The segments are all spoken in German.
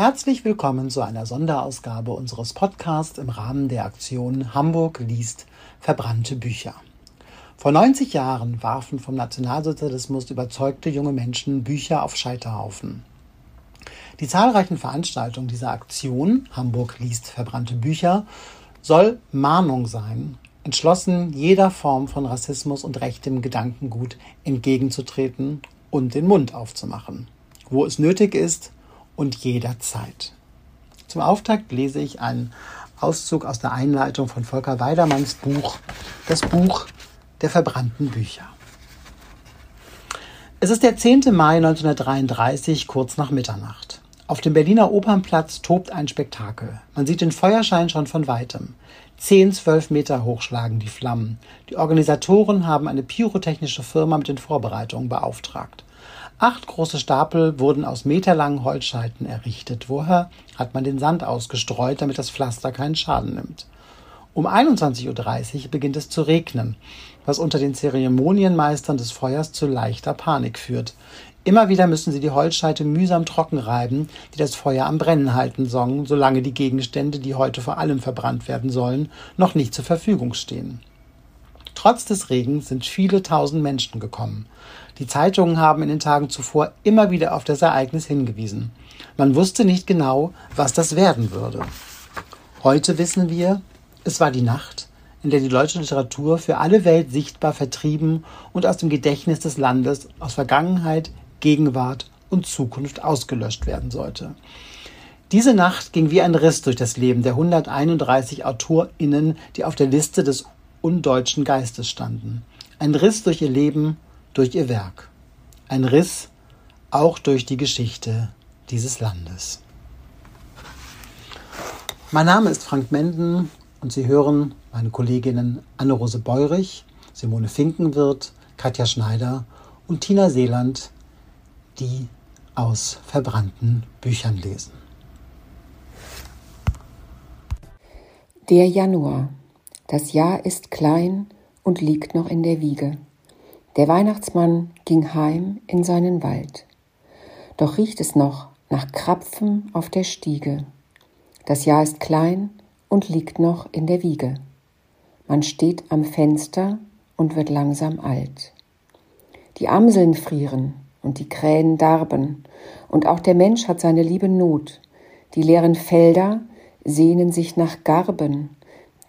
Herzlich willkommen zu einer Sonderausgabe unseres Podcasts im Rahmen der Aktion Hamburg liest verbrannte Bücher. Vor 90 Jahren warfen vom Nationalsozialismus überzeugte junge Menschen Bücher auf Scheiterhaufen. Die zahlreichen Veranstaltungen dieser Aktion Hamburg liest verbrannte Bücher soll Mahnung sein, entschlossen jeder Form von Rassismus und rechtem Gedankengut entgegenzutreten und den Mund aufzumachen, wo es nötig ist, und jederzeit. Zum Auftakt lese ich einen Auszug aus der Einleitung von Volker Weidermanns Buch, das Buch der verbrannten Bücher. Es ist der 10. Mai 1933, kurz nach Mitternacht. Auf dem Berliner Opernplatz tobt ein Spektakel. Man sieht den Feuerschein schon von weitem. Zehn, zwölf Meter hoch schlagen die Flammen. Die Organisatoren haben eine pyrotechnische Firma mit den Vorbereitungen beauftragt. Acht große Stapel wurden aus meterlangen Holzscheiten errichtet. Woher hat man den Sand ausgestreut, damit das Pflaster keinen Schaden nimmt? Um 21.30 Uhr beginnt es zu regnen, was unter den Zeremonienmeistern des Feuers zu leichter Panik führt. Immer wieder müssen sie die Holzscheite mühsam trocken reiben, die das Feuer am Brennen halten sollen, solange die Gegenstände, die heute vor allem verbrannt werden sollen, noch nicht zur Verfügung stehen. Trotz des Regens sind viele tausend Menschen gekommen. Die Zeitungen haben in den Tagen zuvor immer wieder auf das Ereignis hingewiesen. Man wusste nicht genau, was das werden würde. Heute wissen wir, es war die Nacht, in der die deutsche Literatur für alle Welt sichtbar vertrieben und aus dem Gedächtnis des Landes aus Vergangenheit, Gegenwart und Zukunft ausgelöscht werden sollte. Diese Nacht ging wie ein Riss durch das Leben der 131 AutorInnen, die auf der Liste des undeutschen Geistes standen. Ein Riss durch ihr Leben, durch ihr Werk. Ein Riss auch durch die Geschichte dieses Landes. Mein Name ist Frank Menden und Sie hören meine Kolleginnen Anne-Rose Beurich, Simone Finkenwirth, Katja Schneider und Tina Seeland, die aus verbrannten Büchern lesen. Der Januar. Das Jahr ist klein und liegt noch in der Wiege. Der Weihnachtsmann ging heim in seinen Wald. Doch riecht es noch nach Krapfen auf der Stiege. Das Jahr ist klein und liegt noch in der Wiege. Man steht am Fenster und wird langsam alt. Die Amseln frieren und die Krähen darben, und auch der Mensch hat seine liebe Not. Die leeren Felder sehnen sich nach Garben,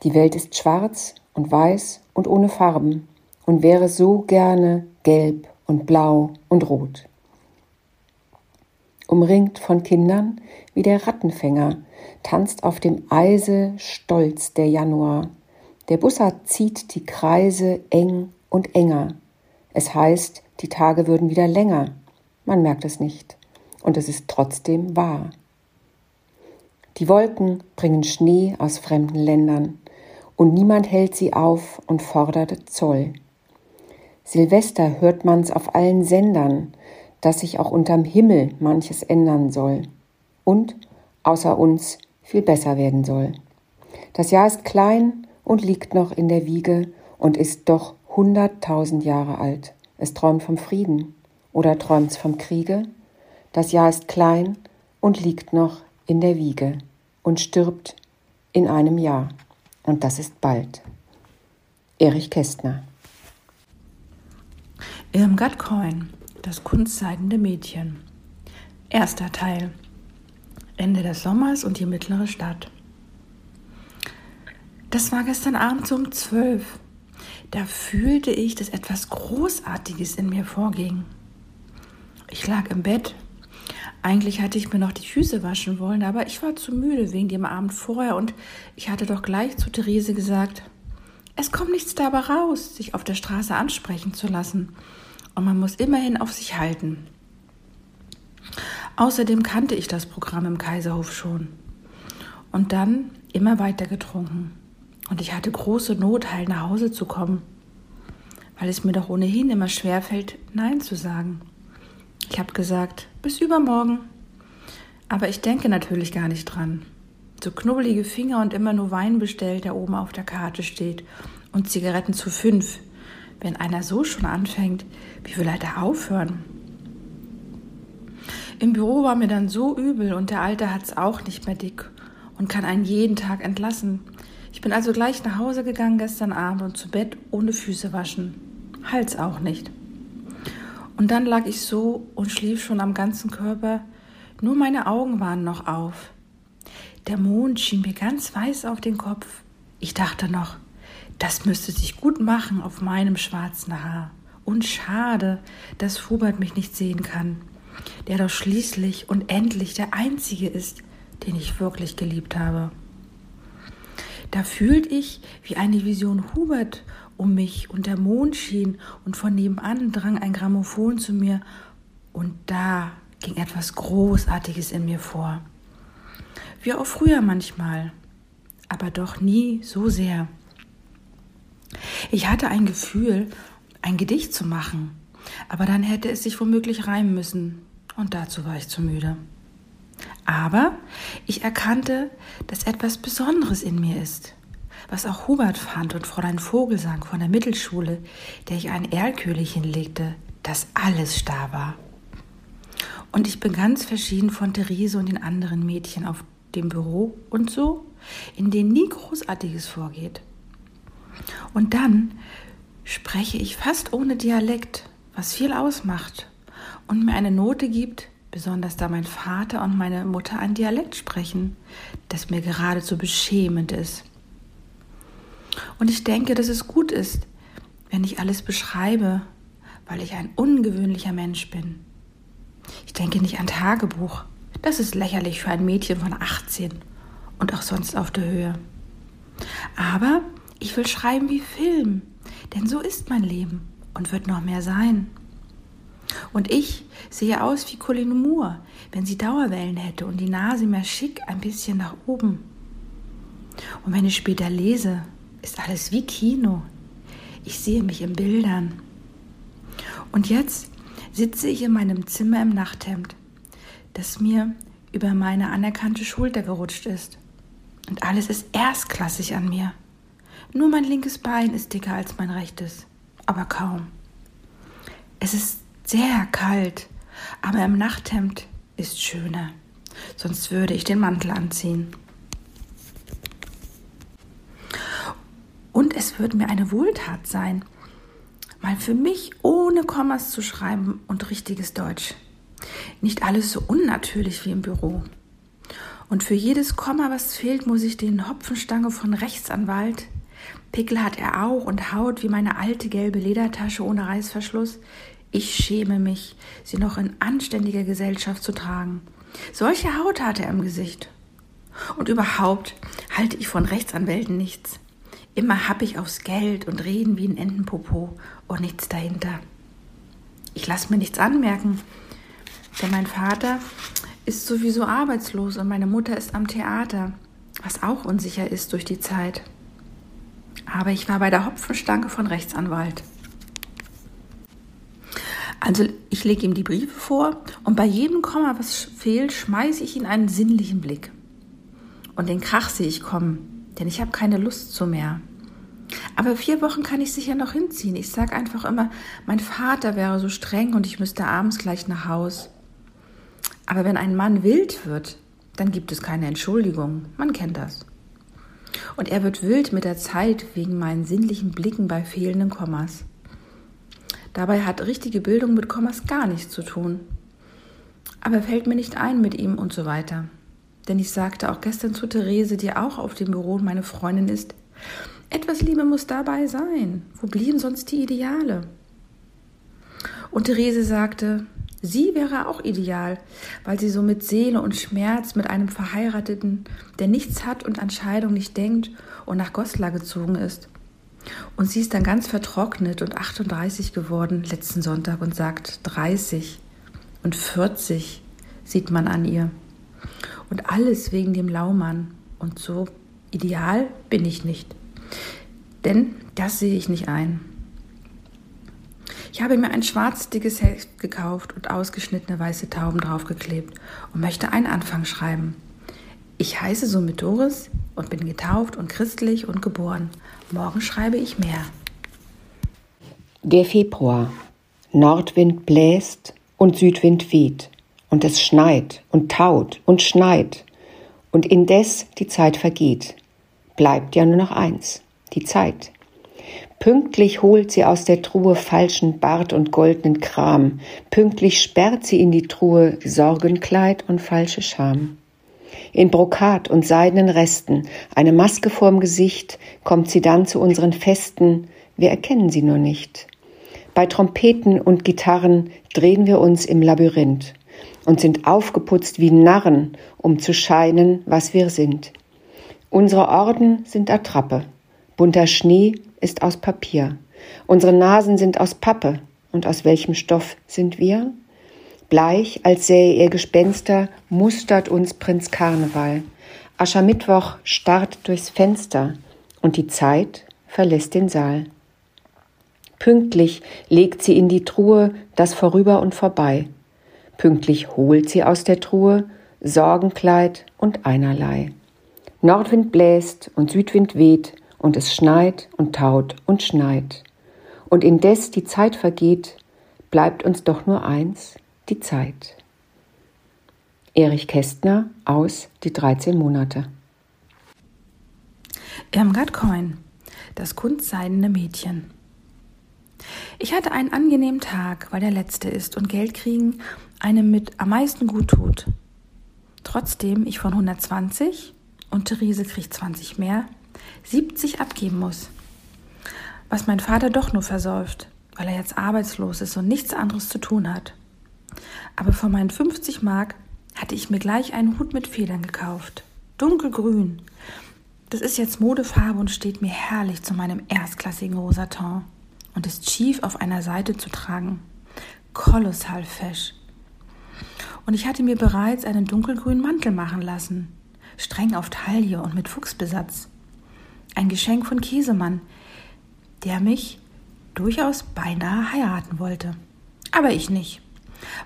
die Welt ist schwarz und weiß und ohne Farben und wäre so gerne gelb und blau und rot. Umringt von Kindern wie der Rattenfänger tanzt auf dem Eise stolz der Januar. Der Bussard zieht die Kreise eng und enger. Es heißt, die Tage würden wieder länger. Man merkt es nicht. Und es ist trotzdem wahr. Die Wolken bringen Schnee aus fremden Ländern und niemand hält sie auf und fordert Zoll. Silvester hört man's auf allen Sendern, dass sich auch unterm Himmel manches ändern soll und außer uns viel besser werden soll. Das Jahr ist klein und liegt noch in der Wiege und ist doch hunderttausend Jahre alt. Es träumt vom Frieden oder träumt's vom Kriege? Das Jahr ist klein und liegt noch in der Wiege und stirbt in einem Jahr. Und das ist bald. Erich Kästner. Irmgard Coin, das kunstseidende Mädchen. Erster Teil. Ende des Sommers und die mittlere Stadt. Das war gestern Abend so um zwölf. Da fühlte ich, dass etwas Großartiges in mir vorging. Ich lag im Bett. Eigentlich hatte ich mir noch die Füße waschen wollen, aber ich war zu müde wegen dem Abend vorher und ich hatte doch gleich zu Therese gesagt, es kommt nichts dabei raus, sich auf der Straße ansprechen zu lassen. Und man muss immerhin auf sich halten. Außerdem kannte ich das Programm im Kaiserhof schon. Und dann immer weiter getrunken. Und ich hatte große Not, heil nach Hause zu kommen, weil es mir doch ohnehin immer schwerfällt, Nein zu sagen. Ich habe gesagt, bis übermorgen. Aber ich denke natürlich gar nicht dran so knubbelige Finger und immer nur Wein bestellt, der oben auf der Karte steht und Zigaretten zu fünf. Wenn einer so schon anfängt, wie will er da aufhören? Im Büro war mir dann so übel und der Alte hat's auch nicht mehr dick und kann einen jeden Tag entlassen. Ich bin also gleich nach Hause gegangen gestern Abend und zu Bett ohne Füße waschen. Hals auch nicht. Und dann lag ich so und schlief schon am ganzen Körper, nur meine Augen waren noch auf. Der Mond schien mir ganz weiß auf den Kopf. Ich dachte noch, das müsste sich gut machen auf meinem schwarzen Haar. Und schade, dass Hubert mich nicht sehen kann, der doch schließlich und endlich der Einzige ist, den ich wirklich geliebt habe. Da fühlte ich, wie eine Vision Hubert um mich und der Mond schien und von nebenan drang ein Grammophon zu mir und da ging etwas Großartiges in mir vor. Wie auch früher manchmal, aber doch nie so sehr. Ich hatte ein Gefühl, ein Gedicht zu machen, aber dann hätte es sich womöglich reimen müssen, und dazu war ich zu müde. Aber ich erkannte, dass etwas Besonderes in mir ist, was auch Hubert fand und Fräulein Vogelsang von der Mittelschule, der ich ein Erlköhlchen legte, dass alles starr war. Und ich bin ganz verschieden von Therese und den anderen Mädchen auf dem Büro und so, in denen nie Großartiges vorgeht. Und dann spreche ich fast ohne Dialekt, was viel ausmacht und mir eine Note gibt, besonders da mein Vater und meine Mutter ein Dialekt sprechen, das mir geradezu beschämend ist. Und ich denke, dass es gut ist, wenn ich alles beschreibe, weil ich ein ungewöhnlicher Mensch bin. Ich denke nicht an Tagebuch. Das ist lächerlich für ein Mädchen von 18 und auch sonst auf der Höhe. Aber ich will schreiben wie Film, denn so ist mein Leben und wird noch mehr sein. Und ich sehe aus wie Colin Moore, wenn sie Dauerwellen hätte und die Nase mehr schick ein bisschen nach oben. Und wenn ich später lese, ist alles wie Kino. Ich sehe mich in Bildern. Und jetzt sitze ich in meinem Zimmer im Nachthemd, das mir über meine anerkannte Schulter gerutscht ist. Und alles ist erstklassig an mir. Nur mein linkes Bein ist dicker als mein rechtes, aber kaum. Es ist sehr kalt, aber im Nachthemd ist schöner, sonst würde ich den Mantel anziehen. Und es wird mir eine Wohltat sein, mal für mich ohne Kommas zu schreiben und richtiges Deutsch. Nicht alles so unnatürlich wie im Büro. Und für jedes Komma, was fehlt, muss ich den Hopfenstange von Rechtsanwalt. Pickel hat er auch und Haut wie meine alte gelbe Ledertasche ohne Reißverschluss. Ich schäme mich, sie noch in anständiger Gesellschaft zu tragen. Solche Haut hat er im Gesicht. Und überhaupt halte ich von Rechtsanwälten nichts. Immer ich aufs Geld und reden wie ein Entenpopo und nichts dahinter. Ich lasse mir nichts anmerken, denn mein Vater ist sowieso arbeitslos und meine Mutter ist am Theater, was auch unsicher ist durch die Zeit. Aber ich war bei der Hopfenstange von Rechtsanwalt. Also ich lege ihm die Briefe vor und bei jedem Komma, was fehlt, schmeiße ich ihn einen sinnlichen Blick. Und den Krach sehe ich kommen, denn ich habe keine Lust zu mehr. Aber vier Wochen kann ich sicher noch hinziehen. Ich sage einfach immer, mein Vater wäre so streng und ich müsste abends gleich nach Haus. Aber wenn ein Mann wild wird, dann gibt es keine Entschuldigung. Man kennt das. Und er wird wild mit der Zeit wegen meinen sinnlichen Blicken bei fehlenden Kommas. Dabei hat richtige Bildung mit Kommas gar nichts zu tun. Aber fällt mir nicht ein mit ihm und so weiter. Denn ich sagte auch gestern zu Therese, die auch auf dem Büro meine Freundin ist, etwas Liebe muss dabei sein. Wo blieben sonst die Ideale? Und Therese sagte, sie wäre auch ideal, weil sie so mit Seele und Schmerz mit einem Verheirateten, der nichts hat und an Scheidung nicht denkt und nach Goslar gezogen ist. Und sie ist dann ganz vertrocknet und 38 geworden letzten Sonntag und sagt 30 und 40 sieht man an ihr. Und alles wegen dem Laumann. Und so ideal bin ich nicht. Denn das sehe ich nicht ein. Ich habe mir ein schwarz dickes Heft gekauft und ausgeschnittene weiße Tauben draufgeklebt und möchte einen Anfang schreiben. Ich heiße somit Doris und bin getauft und christlich und geboren. Morgen schreibe ich mehr. Der Februar. Nordwind bläst und Südwind weht und es schneit und taut und schneit, und indes die Zeit vergeht. Bleibt ja nur noch eins, die Zeit. Pünktlich holt sie aus der Truhe falschen Bart und goldenen Kram, pünktlich sperrt sie in die Truhe Sorgenkleid und falsche Scham. In Brokat und seidenen Resten, eine Maske vorm Gesicht, kommt sie dann zu unseren Festen, wir erkennen sie nur nicht. Bei Trompeten und Gitarren drehen wir uns im Labyrinth und sind aufgeputzt wie Narren, um zu scheinen, was wir sind. Unsere Orden sind Attrappe, bunter Schnee ist aus Papier, unsere Nasen sind aus Pappe, und aus welchem Stoff sind wir? Bleich, als sähe er Gespenster, mustert uns Prinz Karneval. Aschermittwoch starrt durchs Fenster, und die Zeit verlässt den Saal. Pünktlich legt sie in die Truhe das Vorüber und Vorbei. Pünktlich holt sie aus der Truhe Sorgenkleid und einerlei. Nordwind bläst und Südwind weht, und es schneit und taut und schneit. Und indes die Zeit vergeht, bleibt uns doch nur eins, die Zeit. Erich Kästner aus Die 13 Monate. Irmgard Coin, das kunstseidene Mädchen. Ich hatte einen angenehmen Tag, weil der letzte ist und Geld kriegen einem mit am meisten gut tut. Trotzdem ich von 120 und Therese kriegt 20 mehr, 70 abgeben muss. Was mein Vater doch nur versäuft, weil er jetzt arbeitslos ist und nichts anderes zu tun hat. Aber von meinen 50 Mark hatte ich mir gleich einen Hut mit Federn gekauft. Dunkelgrün. Das ist jetzt Modefarbe und steht mir herrlich zu meinem erstklassigen Rosaton und ist schief auf einer Seite zu tragen. Kolossal fesch. Und ich hatte mir bereits einen dunkelgrünen Mantel machen lassen, streng auf Taille und mit Fuchsbesatz. Ein Geschenk von Käsemann, der mich durchaus beinahe heiraten wollte. Aber ich nicht,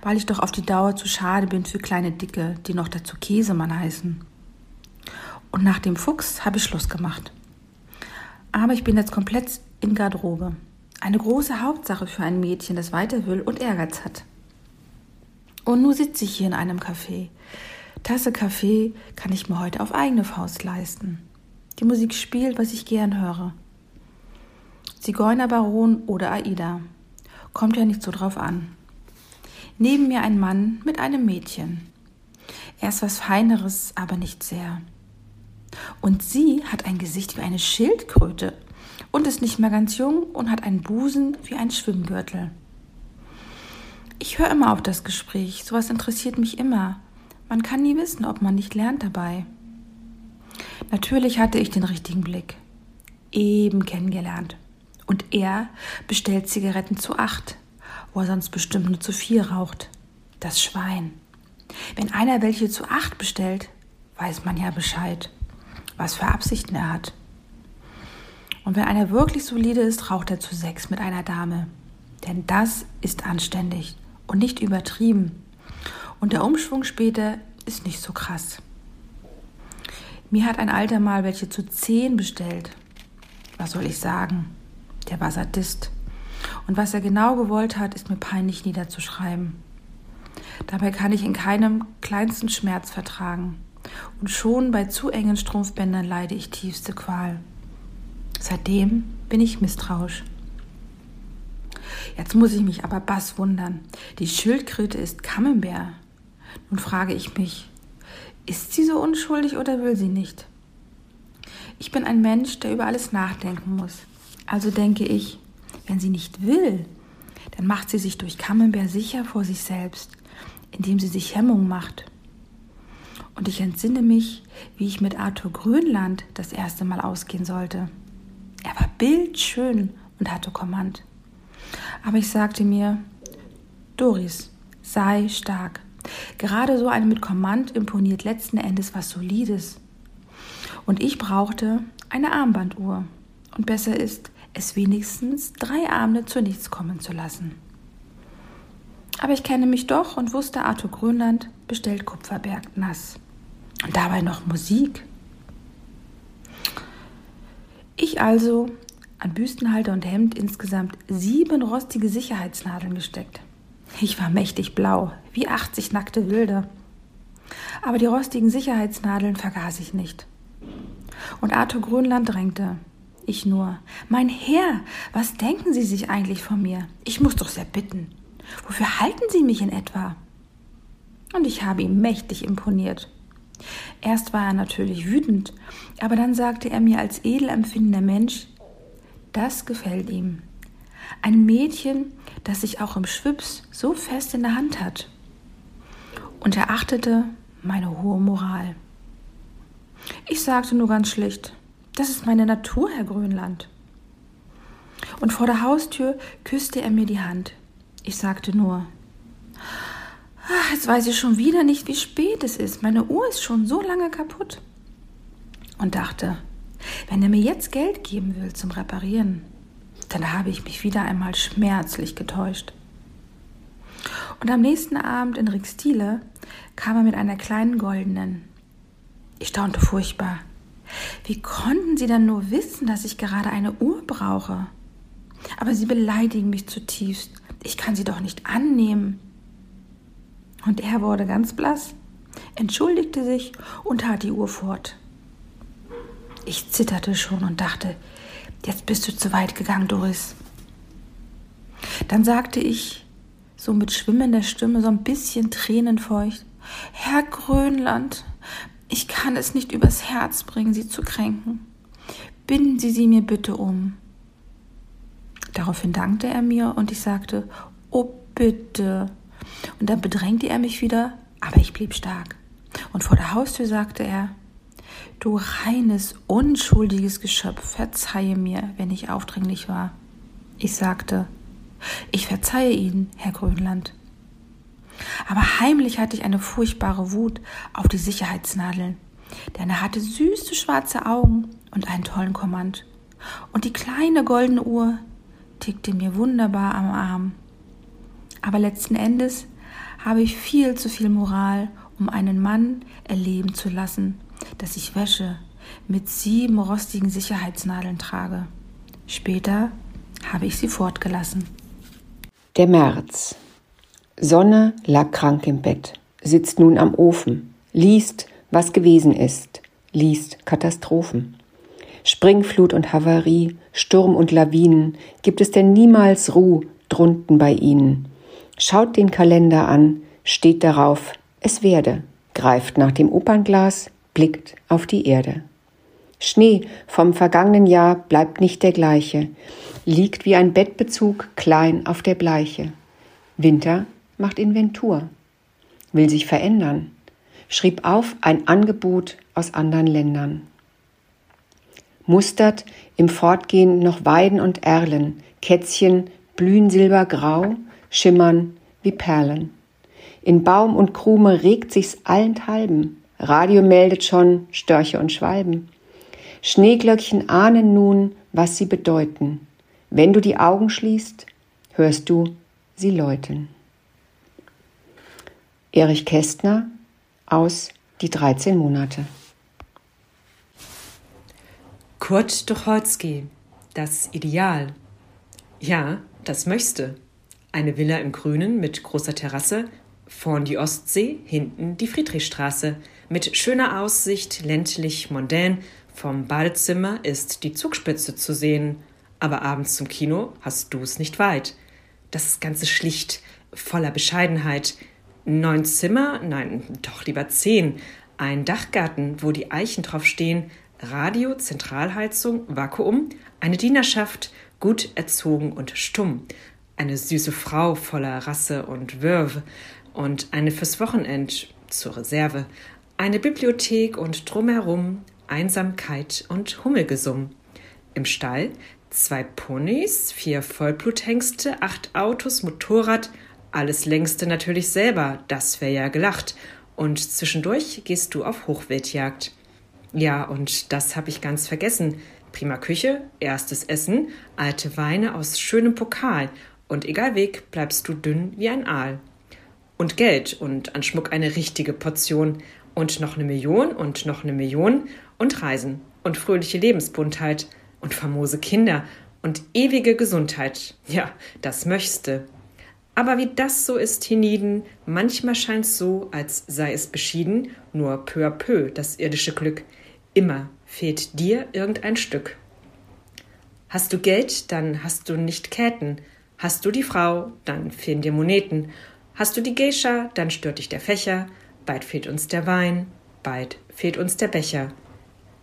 weil ich doch auf die Dauer zu schade bin für kleine Dicke, die noch dazu Käsemann heißen. Und nach dem Fuchs habe ich Schluss gemacht. Aber ich bin jetzt komplett in Garderobe. Eine große Hauptsache für ein Mädchen, das weiter will und Ehrgeiz hat. Und nun sitze ich hier in einem Café. Tasse Kaffee kann ich mir heute auf eigene Faust leisten. Die Musik spielt, was ich gern höre. Zigeunerbaron oder Aida. Kommt ja nicht so drauf an. Neben mir ein Mann mit einem Mädchen. Er ist was Feineres, aber nicht sehr. Und sie hat ein Gesicht wie eine Schildkröte und ist nicht mehr ganz jung und hat einen Busen wie ein Schwimmgürtel. Ich höre immer auf das Gespräch, sowas interessiert mich immer. Man kann nie wissen, ob man nicht lernt dabei. Natürlich hatte ich den richtigen Blick. Eben kennengelernt. Und er bestellt Zigaretten zu acht, wo er sonst bestimmt nur zu vier raucht. Das Schwein. Wenn einer welche zu acht bestellt, weiß man ja Bescheid, was für Absichten er hat. Und wenn einer wirklich solide ist, raucht er zu sechs mit einer Dame. Denn das ist anständig und nicht übertrieben. Und der Umschwung später ist nicht so krass. Mir hat ein Alter mal welche zu zehn bestellt. Was soll ich sagen? Der war Sadist. Und was er genau gewollt hat, ist mir peinlich niederzuschreiben. Dabei kann ich in keinem kleinsten Schmerz vertragen. Und schon bei zu engen Strumpfbändern leide ich tiefste Qual. Seitdem bin ich misstrauisch. Jetzt muss ich mich aber bass wundern. Die Schildkröte ist Camembert. Nun frage ich mich, ist sie so unschuldig oder will sie nicht? Ich bin ein Mensch, der über alles nachdenken muss. Also denke ich, wenn sie nicht will, dann macht sie sich durch Camembert sicher vor sich selbst, indem sie sich Hemmung macht. Und ich entsinne mich, wie ich mit Arthur Grönland das erste Mal ausgehen sollte. Er war bildschön und hatte Kommand. Aber ich sagte mir, Doris, sei stark. Gerade so eine mit Kommand imponiert letzten Endes was Solides. Und ich brauchte eine Armbanduhr. Und besser ist, es wenigstens drei Abende zu nichts kommen zu lassen. Aber ich kenne mich doch und wusste, Arthur Grönland bestellt Kupferberg nass. Und dabei noch Musik. Ich also an Büstenhalter und Hemd insgesamt sieben rostige Sicherheitsnadeln gesteckt. Ich war mächtig blau, wie 80 nackte Wilde. Aber die rostigen Sicherheitsnadeln vergaß ich nicht. Und Arthur Grönland drängte. Ich nur. Mein Herr, was denken Sie sich eigentlich von mir? Ich muss doch sehr bitten. Wofür halten Sie mich in etwa? Und ich habe ihm mächtig imponiert. Erst war er natürlich wütend, aber dann sagte er mir als edel empfindender Mensch, das gefällt ihm. Ein Mädchen, das sich auch im Schwips so fest in der Hand hat. Und er achtete meine hohe Moral. Ich sagte nur ganz schlicht, das ist meine Natur, Herr Grönland. Und vor der Haustür küsste er mir die Hand. Ich sagte nur, ach, jetzt weiß ich schon wieder nicht, wie spät es ist. Meine Uhr ist schon so lange kaputt. Und dachte, wenn er mir jetzt Geld geben will zum Reparieren, dann habe ich mich wieder einmal schmerzlich getäuscht. Und am nächsten Abend in Rixtile kam er mit einer kleinen goldenen. Ich staunte furchtbar. Wie konnten Sie dann nur wissen, dass ich gerade eine Uhr brauche? Aber Sie beleidigen mich zutiefst. Ich kann sie doch nicht annehmen. Und er wurde ganz blass, entschuldigte sich und tat die Uhr fort. Ich zitterte schon und dachte, jetzt bist du zu weit gegangen, Doris. Dann sagte ich, so mit schwimmender Stimme, so ein bisschen tränenfeucht, Herr Grönland, ich kann es nicht übers Herz bringen, Sie zu kränken. Binden Sie sie mir bitte um. Daraufhin dankte er mir und ich sagte, oh bitte. Und dann bedrängte er mich wieder, aber ich blieb stark. Und vor der Haustür sagte er, du reines, unschuldiges Geschöpf, verzeihe mir, wenn ich aufdringlich war. Ich sagte, ich verzeihe Ihnen, Herr Grönland. Aber heimlich hatte ich eine furchtbare Wut auf die Sicherheitsnadeln, denn er hatte süße schwarze Augen und einen tollen Kommand. Und die kleine goldene Uhr tickte mir wunderbar am Arm. Aber letzten Endes habe ich viel zu viel Moral, um einen Mann erleben zu lassen, dass ich Wäsche mit sieben rostigen Sicherheitsnadeln trage. Später habe ich sie fortgelassen. Der März. Sonne lag krank im Bett, sitzt nun am Ofen, liest, was gewesen ist, liest Katastrophen. Springflut und Havarie, Sturm und Lawinen, gibt es denn niemals Ruh drunten bei ihnen. Schaut den Kalender an, steht darauf, es werde, greift nach dem Opernglas, blickt auf die Erde. Schnee vom vergangenen Jahr bleibt nicht der gleiche, liegt wie ein Bettbezug klein auf der Bleiche. Winter macht Inventur, will sich verändern, schrieb auf ein Angebot aus anderen Ländern mustert im Fortgehen noch Weiden und Erlen, Kätzchen blühen silbergrau, schimmern wie Perlen. In Baum und Krume regt sich's allenthalben, Radio meldet schon Störche und Schwalben. Schneeglöckchen ahnen nun, was sie bedeuten. Wenn du die Augen schließt, hörst du sie läuten. Erich Kästner aus Die 13 Monate. Kurt Tucholsky, das Ideal. Ja, das möchte. Eine Villa im Grünen mit großer Terrasse, vorn die Ostsee, hinten die Friedrichstraße, mit schöner Aussicht, ländlich, mondän. Vom Badezimmer ist die Zugspitze zu sehen, aber abends zum Kino hast du's nicht weit. Das Ganze schlicht, voller Bescheidenheit. Neun Zimmer? Nein, doch lieber zehn. Ein Dachgarten, wo die Eichen drauf stehen, Radio, Zentralheizung, Vakuum, eine Dienerschaft, gut erzogen und stumm, eine süße Frau voller Rasse und Würve und eine fürs Wochenend zur Reserve, eine Bibliothek und drumherum Einsamkeit und Hummelgesumm. Im Stall zwei Ponys, vier Vollbluthengste, acht Autos, Motorrad, alles längste natürlich selber, das wär ja gelacht. Und zwischendurch gehst du auf Hochwildjagd. Ja, und das habe ich ganz vergessen. Prima Küche, erstes Essen, alte Weine aus schönem Pokal und egal weg bleibst du dünn wie ein Aal. Und Geld und an Schmuck eine richtige Portion und noch eine Million und noch eine Million und Reisen und fröhliche Lebensbuntheit und famose Kinder und ewige Gesundheit. Ja, das möchte. Aber wie das so ist hienieden, manchmal scheint's so, als sei es beschieden, nur peu à peu das irdische Glück. Immer fehlt dir irgendein Stück. Hast du Geld, dann hast du nicht Käten. Hast du die Frau, dann fehlen dir Moneten. Hast du die Geisha, dann stört dich der Fächer. Bald fehlt uns der Wein, bald fehlt uns der Becher.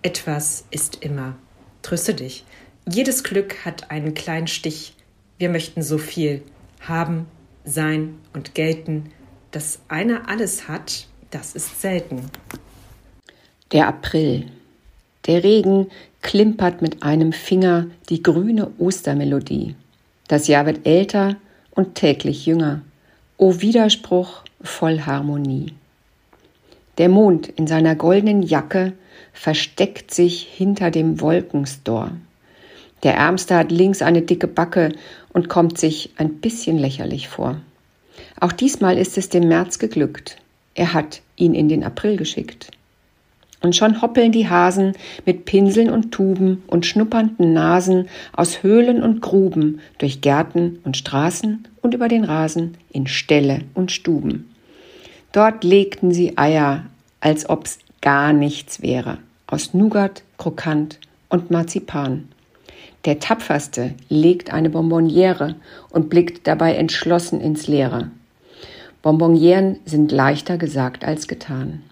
Etwas ist immer. Tröste dich. Jedes Glück hat einen kleinen Stich. Wir möchten so viel haben, sein und gelten. Dass einer alles hat, das ist selten. Der April. Der Regen klimpert mit einem Finger die grüne Ostermelodie. Das Jahr wird älter und täglich jünger. O Widerspruch voll Harmonie. Der Mond in seiner goldenen Jacke versteckt sich hinter dem Wolkenstor. Der Ärmste hat links eine dicke Backe und kommt sich ein bisschen lächerlich vor. Auch diesmal ist es dem März geglückt. Er hat ihn in den April geschickt. Und schon hoppeln die Hasen mit Pinseln und Tuben und schnuppernden Nasen aus Höhlen und Gruben durch Gärten und Straßen und über den Rasen in Ställe und Stuben. Dort legten sie Eier, als ob's gar nichts wäre, aus Nougat, Krokant und Marzipan. Der Tapferste legt eine Bonbonniere und blickt dabei entschlossen ins Leere. Bonbonnieren sind leichter gesagt als getan.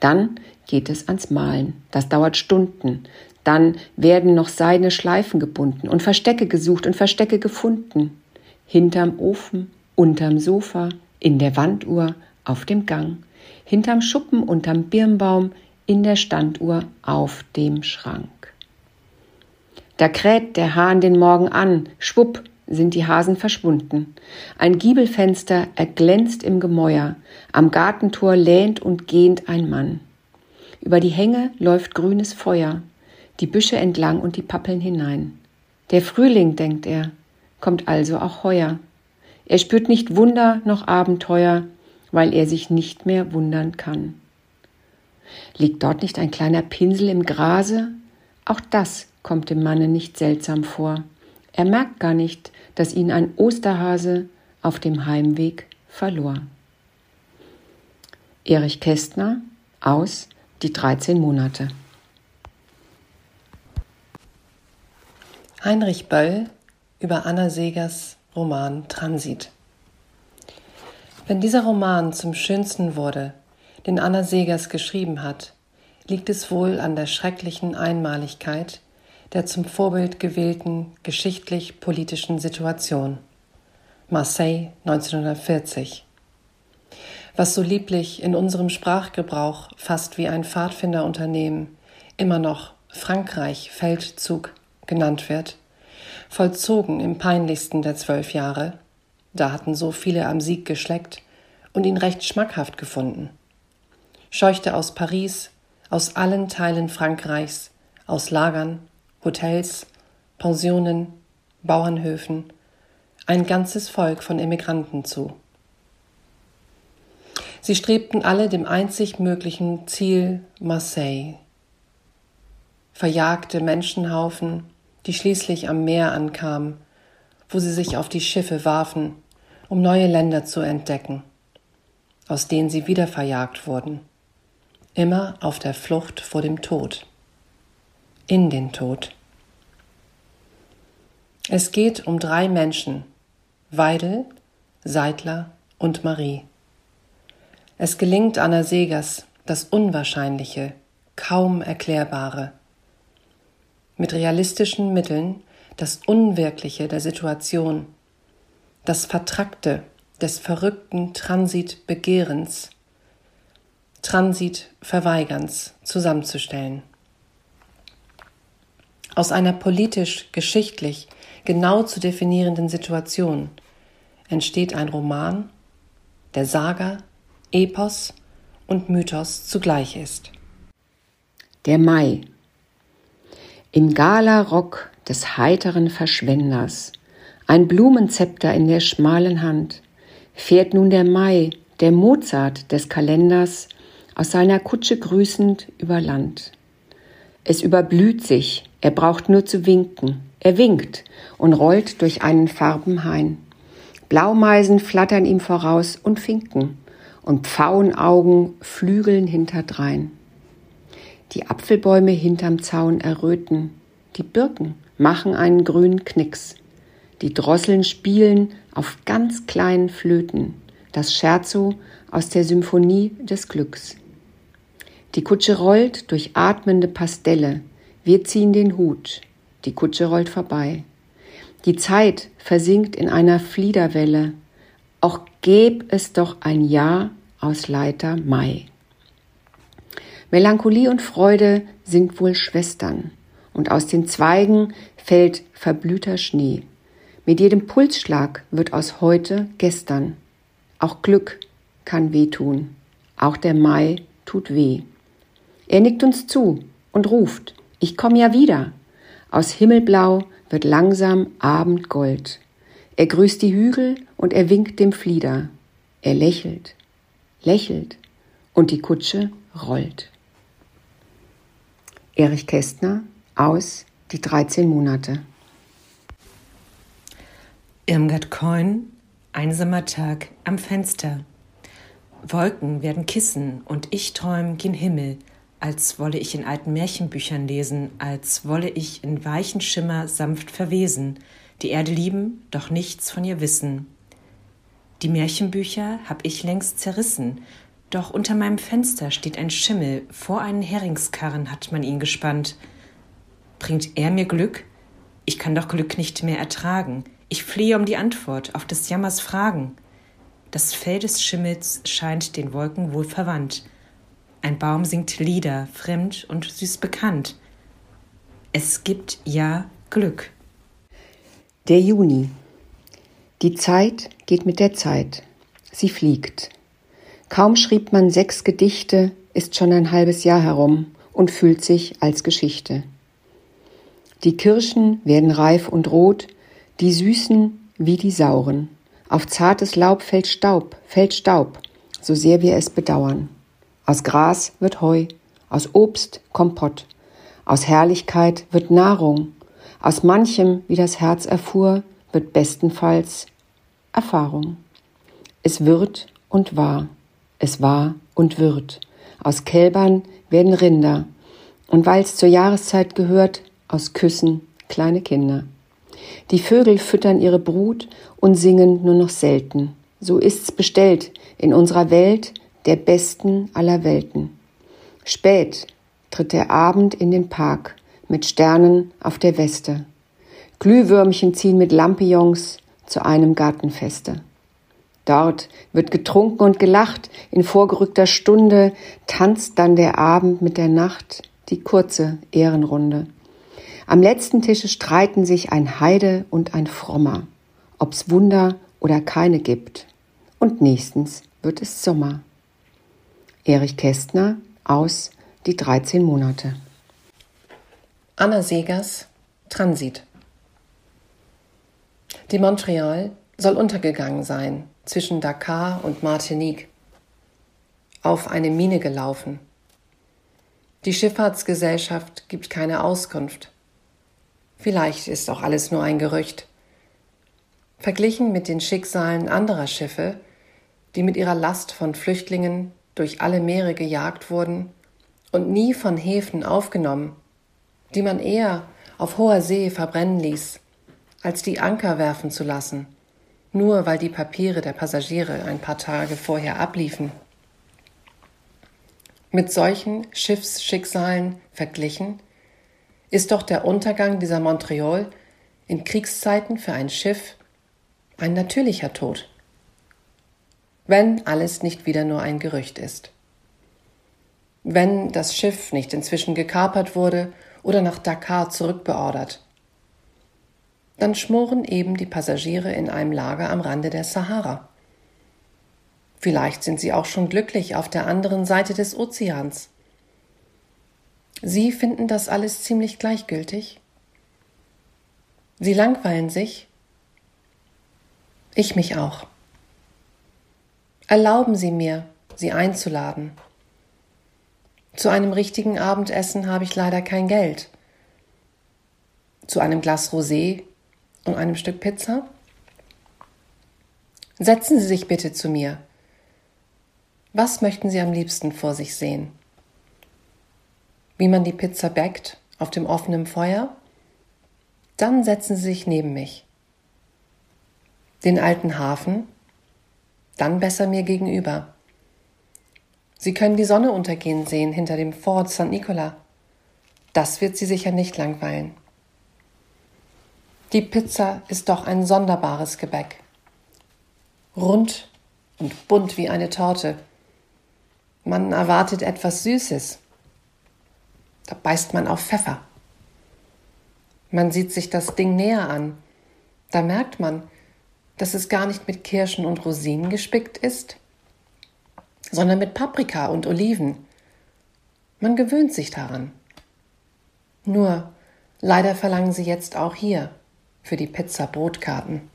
Dann geht es ans Malen. Das dauert Stunden. Dann werden noch seidene Schleifen gebunden und Verstecke gesucht und Verstecke gefunden. Hinterm Ofen, unterm Sofa, in der Wanduhr, auf dem Gang, hinterm Schuppen, unterm Birnbaum, in der Standuhr, auf dem Schrank. Da kräht der Hahn den Morgen an, schwupp, sind die Hasen verschwunden. Ein Giebelfenster erglänzt im Gemäuer, am Gartentor lehnt und gähnt ein Mann. Über die Hänge läuft grünes Feuer, die Büsche entlang und die Pappeln hinein. Der Frühling, denkt er, kommt also auch heuer. Er spürt nicht Wunder noch Abenteuer, weil er sich nicht mehr wundern kann. Liegt dort nicht ein kleiner Pinsel im Grase? Auch das kommt dem Manne nicht seltsam vor. Er merkt gar nicht, dass ihn ein Osterhase auf dem Heimweg verlor. Erich Kästner aus Die 13 Monate. Heinrich Böll über Anna Segers Roman Transit. Wenn dieser Roman zum schönsten wurde, den Anna Segers geschrieben hat, liegt es wohl an der schrecklichen Einmaligkeit der zum Vorbild gewählten geschichtlich-politischen Situation. Marseille 1940. Was so lieblich in unserem Sprachgebrauch fast wie ein Pfadfinderunternehmen immer noch Frankreich Feldzug genannt wird, vollzogen im peinlichsten der zwölf Jahre, da hatten so viele am Sieg geschleckt und ihn recht schmackhaft gefunden, scheuchte aus Paris, aus allen Teilen Frankreichs, aus Lagern, Hotels, Pensionen, Bauernhöfen, ein ganzes Volk von Emigranten zu. Sie strebten alle dem einzig möglichen Ziel Marseille. Verjagte Menschenhaufen, die schließlich am Meer ankamen, wo sie sich auf die Schiffe warfen, um neue Länder zu entdecken, aus denen sie wieder verjagt wurden, immer auf der Flucht vor dem Tod in den Tod. Es geht um drei Menschen, Weidel, Seidler und Marie. Es gelingt Anna Segers das Unwahrscheinliche, kaum Erklärbare. Mit realistischen Mitteln das Unwirkliche der Situation, das Vertrackte des verrückten Transitbegehrens, Transitverweigerns zusammenzustellen. Aus einer politisch-geschichtlich genau zu definierenden Situation entsteht ein Roman, der Saga, Epos und Mythos zugleich ist. Der Mai. Im Galarock des heiteren Verschwenders, ein Blumenzepter in der schmalen Hand, fährt nun der Mai, der Mozart des Kalenders, aus seiner Kutsche grüßend über Land. Es überblüht sich, er braucht nur zu winken. Er winkt und rollt durch einen Farbenhain. Blaumeisen flattern ihm voraus und Finken, und Pfauenaugen flügeln hinterdrein. Die Apfelbäume hinterm Zaun erröten, die Birken machen einen grünen Knicks. Die Drosseln spielen auf ganz kleinen Flöten, das Scherzo aus der Symphonie des Glücks. Die Kutsche rollt durch atmende Pastelle, wir ziehen den Hut, die Kutsche rollt vorbei. Die Zeit versinkt in einer Fliederwelle, auch gäb es doch ein Jahr aus Leiter Mai. Melancholie und Freude sind wohl Schwestern, und aus den Zweigen fällt verblühter Schnee. Mit jedem Pulsschlag wird aus heute gestern. Auch Glück kann wehtun, auch der Mai tut weh. Er nickt uns zu und ruft, ich komm ja wieder. Aus Himmelblau wird langsam Abendgold. Er grüßt die Hügel und er winkt dem Flieder. Er lächelt, lächelt und die Kutsche rollt. Erich Kästner aus Die 13 Monate. Irmgard Coin, einsamer Tag am Fenster. Wolken werden Kissen und ich träum gen Himmel, als wolle ich in alten Märchenbüchern lesen, als wolle ich in weichen Schimmer sanft verwesen, die Erde lieben, doch nichts von ihr wissen. Die Märchenbücher hab ich längst zerrissen, doch unter meinem Fenster steht ein Schimmel, vor einen Heringskarren hat man ihn gespannt. Bringt er mir Glück? Ich kann doch Glück nicht mehr ertragen. Ich flehe um die Antwort auf des Jammers Fragen. Das Fell des Schimmels scheint den Wolken wohl verwandt. Ein Baum singt Lieder, fremd und süß bekannt. Es gibt ja Glück. Der Juni. Die Zeit geht mit der Zeit. Sie fliegt. Kaum schrieb man sechs Gedichte, ist schon ein halbes Jahr herum und fühlt sich als Geschichte. Die Kirschen werden reif und rot, die süßen wie die sauren. Auf zartes Laub fällt Staub, fällt Staub, so sehr wir es bedauern. Aus Gras wird Heu, aus Obst Kompott, aus Herrlichkeit wird Nahrung, aus manchem, wie das Herz erfuhr, wird bestenfalls Erfahrung. Es wird und war, es war und wird. Aus Kälbern werden Rinder, und weil's zur Jahreszeit gehört, aus Küssen kleine Kinder. Die Vögel füttern ihre Brut und singen nur noch selten. So ist's bestellt in unserer Welt, der besten aller Welten. Spät tritt der Abend in den Park mit Sternen auf der Weste. Glühwürmchen ziehen mit Lampions zu einem Gartenfeste. Dort wird getrunken und gelacht, in vorgerückter Stunde tanzt dann der Abend mit der Nacht die kurze Ehrenrunde. Am letzten Tische streiten sich ein Heide und ein Frommer, ob's Wunder oder keine gibt. Und nächstens wird es Sommer. Erich Kästner aus Die 13 Monate. Anna Segers Transit. Die Montreal soll untergegangen sein zwischen Dakar und Martinique. Auf eine Mine gelaufen. Die Schifffahrtsgesellschaft gibt keine Auskunft. Vielleicht ist auch alles nur ein Gerücht. Verglichen mit den Schicksalen anderer Schiffe, die mit ihrer Last von Flüchtlingen durch alle Meere gejagt wurden und nie von Häfen aufgenommen, die man eher auf hoher See verbrennen ließ, als die Anker werfen zu lassen, nur weil die Papiere der Passagiere ein paar Tage vorher abliefen. Mit solchen Schiffsschicksalen verglichen, ist doch der Untergang dieser Montreal in Kriegszeiten für ein Schiff ein natürlicher Tod wenn alles nicht wieder nur ein Gerücht ist. Wenn das Schiff nicht inzwischen gekapert wurde oder nach Dakar zurückbeordert. Dann schmoren eben die Passagiere in einem Lager am Rande der Sahara. Vielleicht sind sie auch schon glücklich auf der anderen Seite des Ozeans. Sie finden das alles ziemlich gleichgültig. Sie langweilen sich. Ich mich auch. Erlauben Sie mir, Sie einzuladen. Zu einem richtigen Abendessen habe ich leider kein Geld. Zu einem Glas Rosé und einem Stück Pizza? Setzen Sie sich bitte zu mir. Was möchten Sie am liebsten vor sich sehen? Wie man die Pizza backt auf dem offenen Feuer? Dann setzen Sie sich neben mich. Den alten Hafen? Dann besser mir gegenüber. Sie können die Sonne untergehen sehen hinter dem Fort St. Nicola. Das wird Sie sicher nicht langweilen. Die Pizza ist doch ein sonderbares Gebäck. Rund und bunt wie eine Torte. Man erwartet etwas Süßes. Da beißt man auf Pfeffer. Man sieht sich das Ding näher an. Da merkt man, dass es gar nicht mit Kirschen und Rosinen gespickt ist, sondern mit Paprika und Oliven. Man gewöhnt sich daran. Nur, leider verlangen sie jetzt auch hier für die Pizza Brotkarten.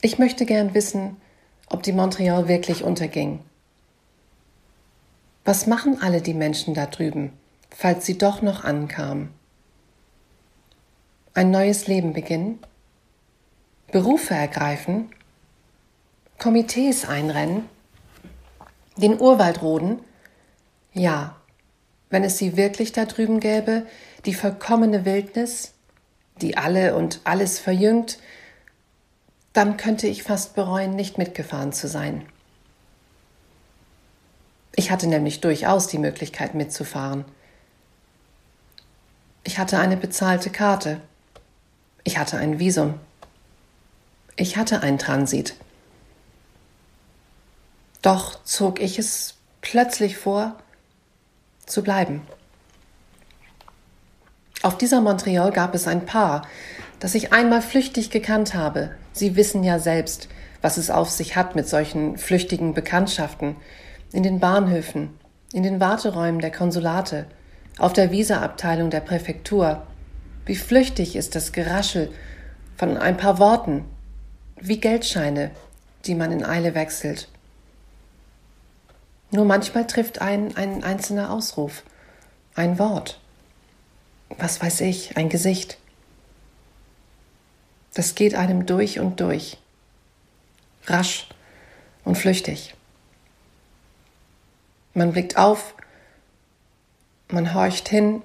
Ich möchte gern wissen, ob die Montreal wirklich unterging. Was machen alle die Menschen da drüben? falls sie doch noch ankam. Ein neues Leben beginnen, Berufe ergreifen, Komitees einrennen, den Urwald roden, ja, wenn es sie wirklich da drüben gäbe, die vollkommene Wildnis, die alle und alles verjüngt, dann könnte ich fast bereuen, nicht mitgefahren zu sein. Ich hatte nämlich durchaus die Möglichkeit mitzufahren. Ich hatte eine bezahlte Karte. Ich hatte ein Visum. Ich hatte einen Transit. Doch zog ich es plötzlich vor, zu bleiben. Auf dieser Montreal gab es ein Paar, das ich einmal flüchtig gekannt habe. Sie wissen ja selbst, was es auf sich hat mit solchen flüchtigen Bekanntschaften. In den Bahnhöfen, in den Warteräumen der Konsulate, auf der Visaabteilung der Präfektur. Wie flüchtig ist das Geraschel von ein paar Worten, wie Geldscheine, die man in Eile wechselt. Nur manchmal trifft einen ein einzelner Ausruf, ein Wort, was weiß ich, ein Gesicht. Das geht einem durch und durch, rasch und flüchtig. Man blickt auf man horcht hin,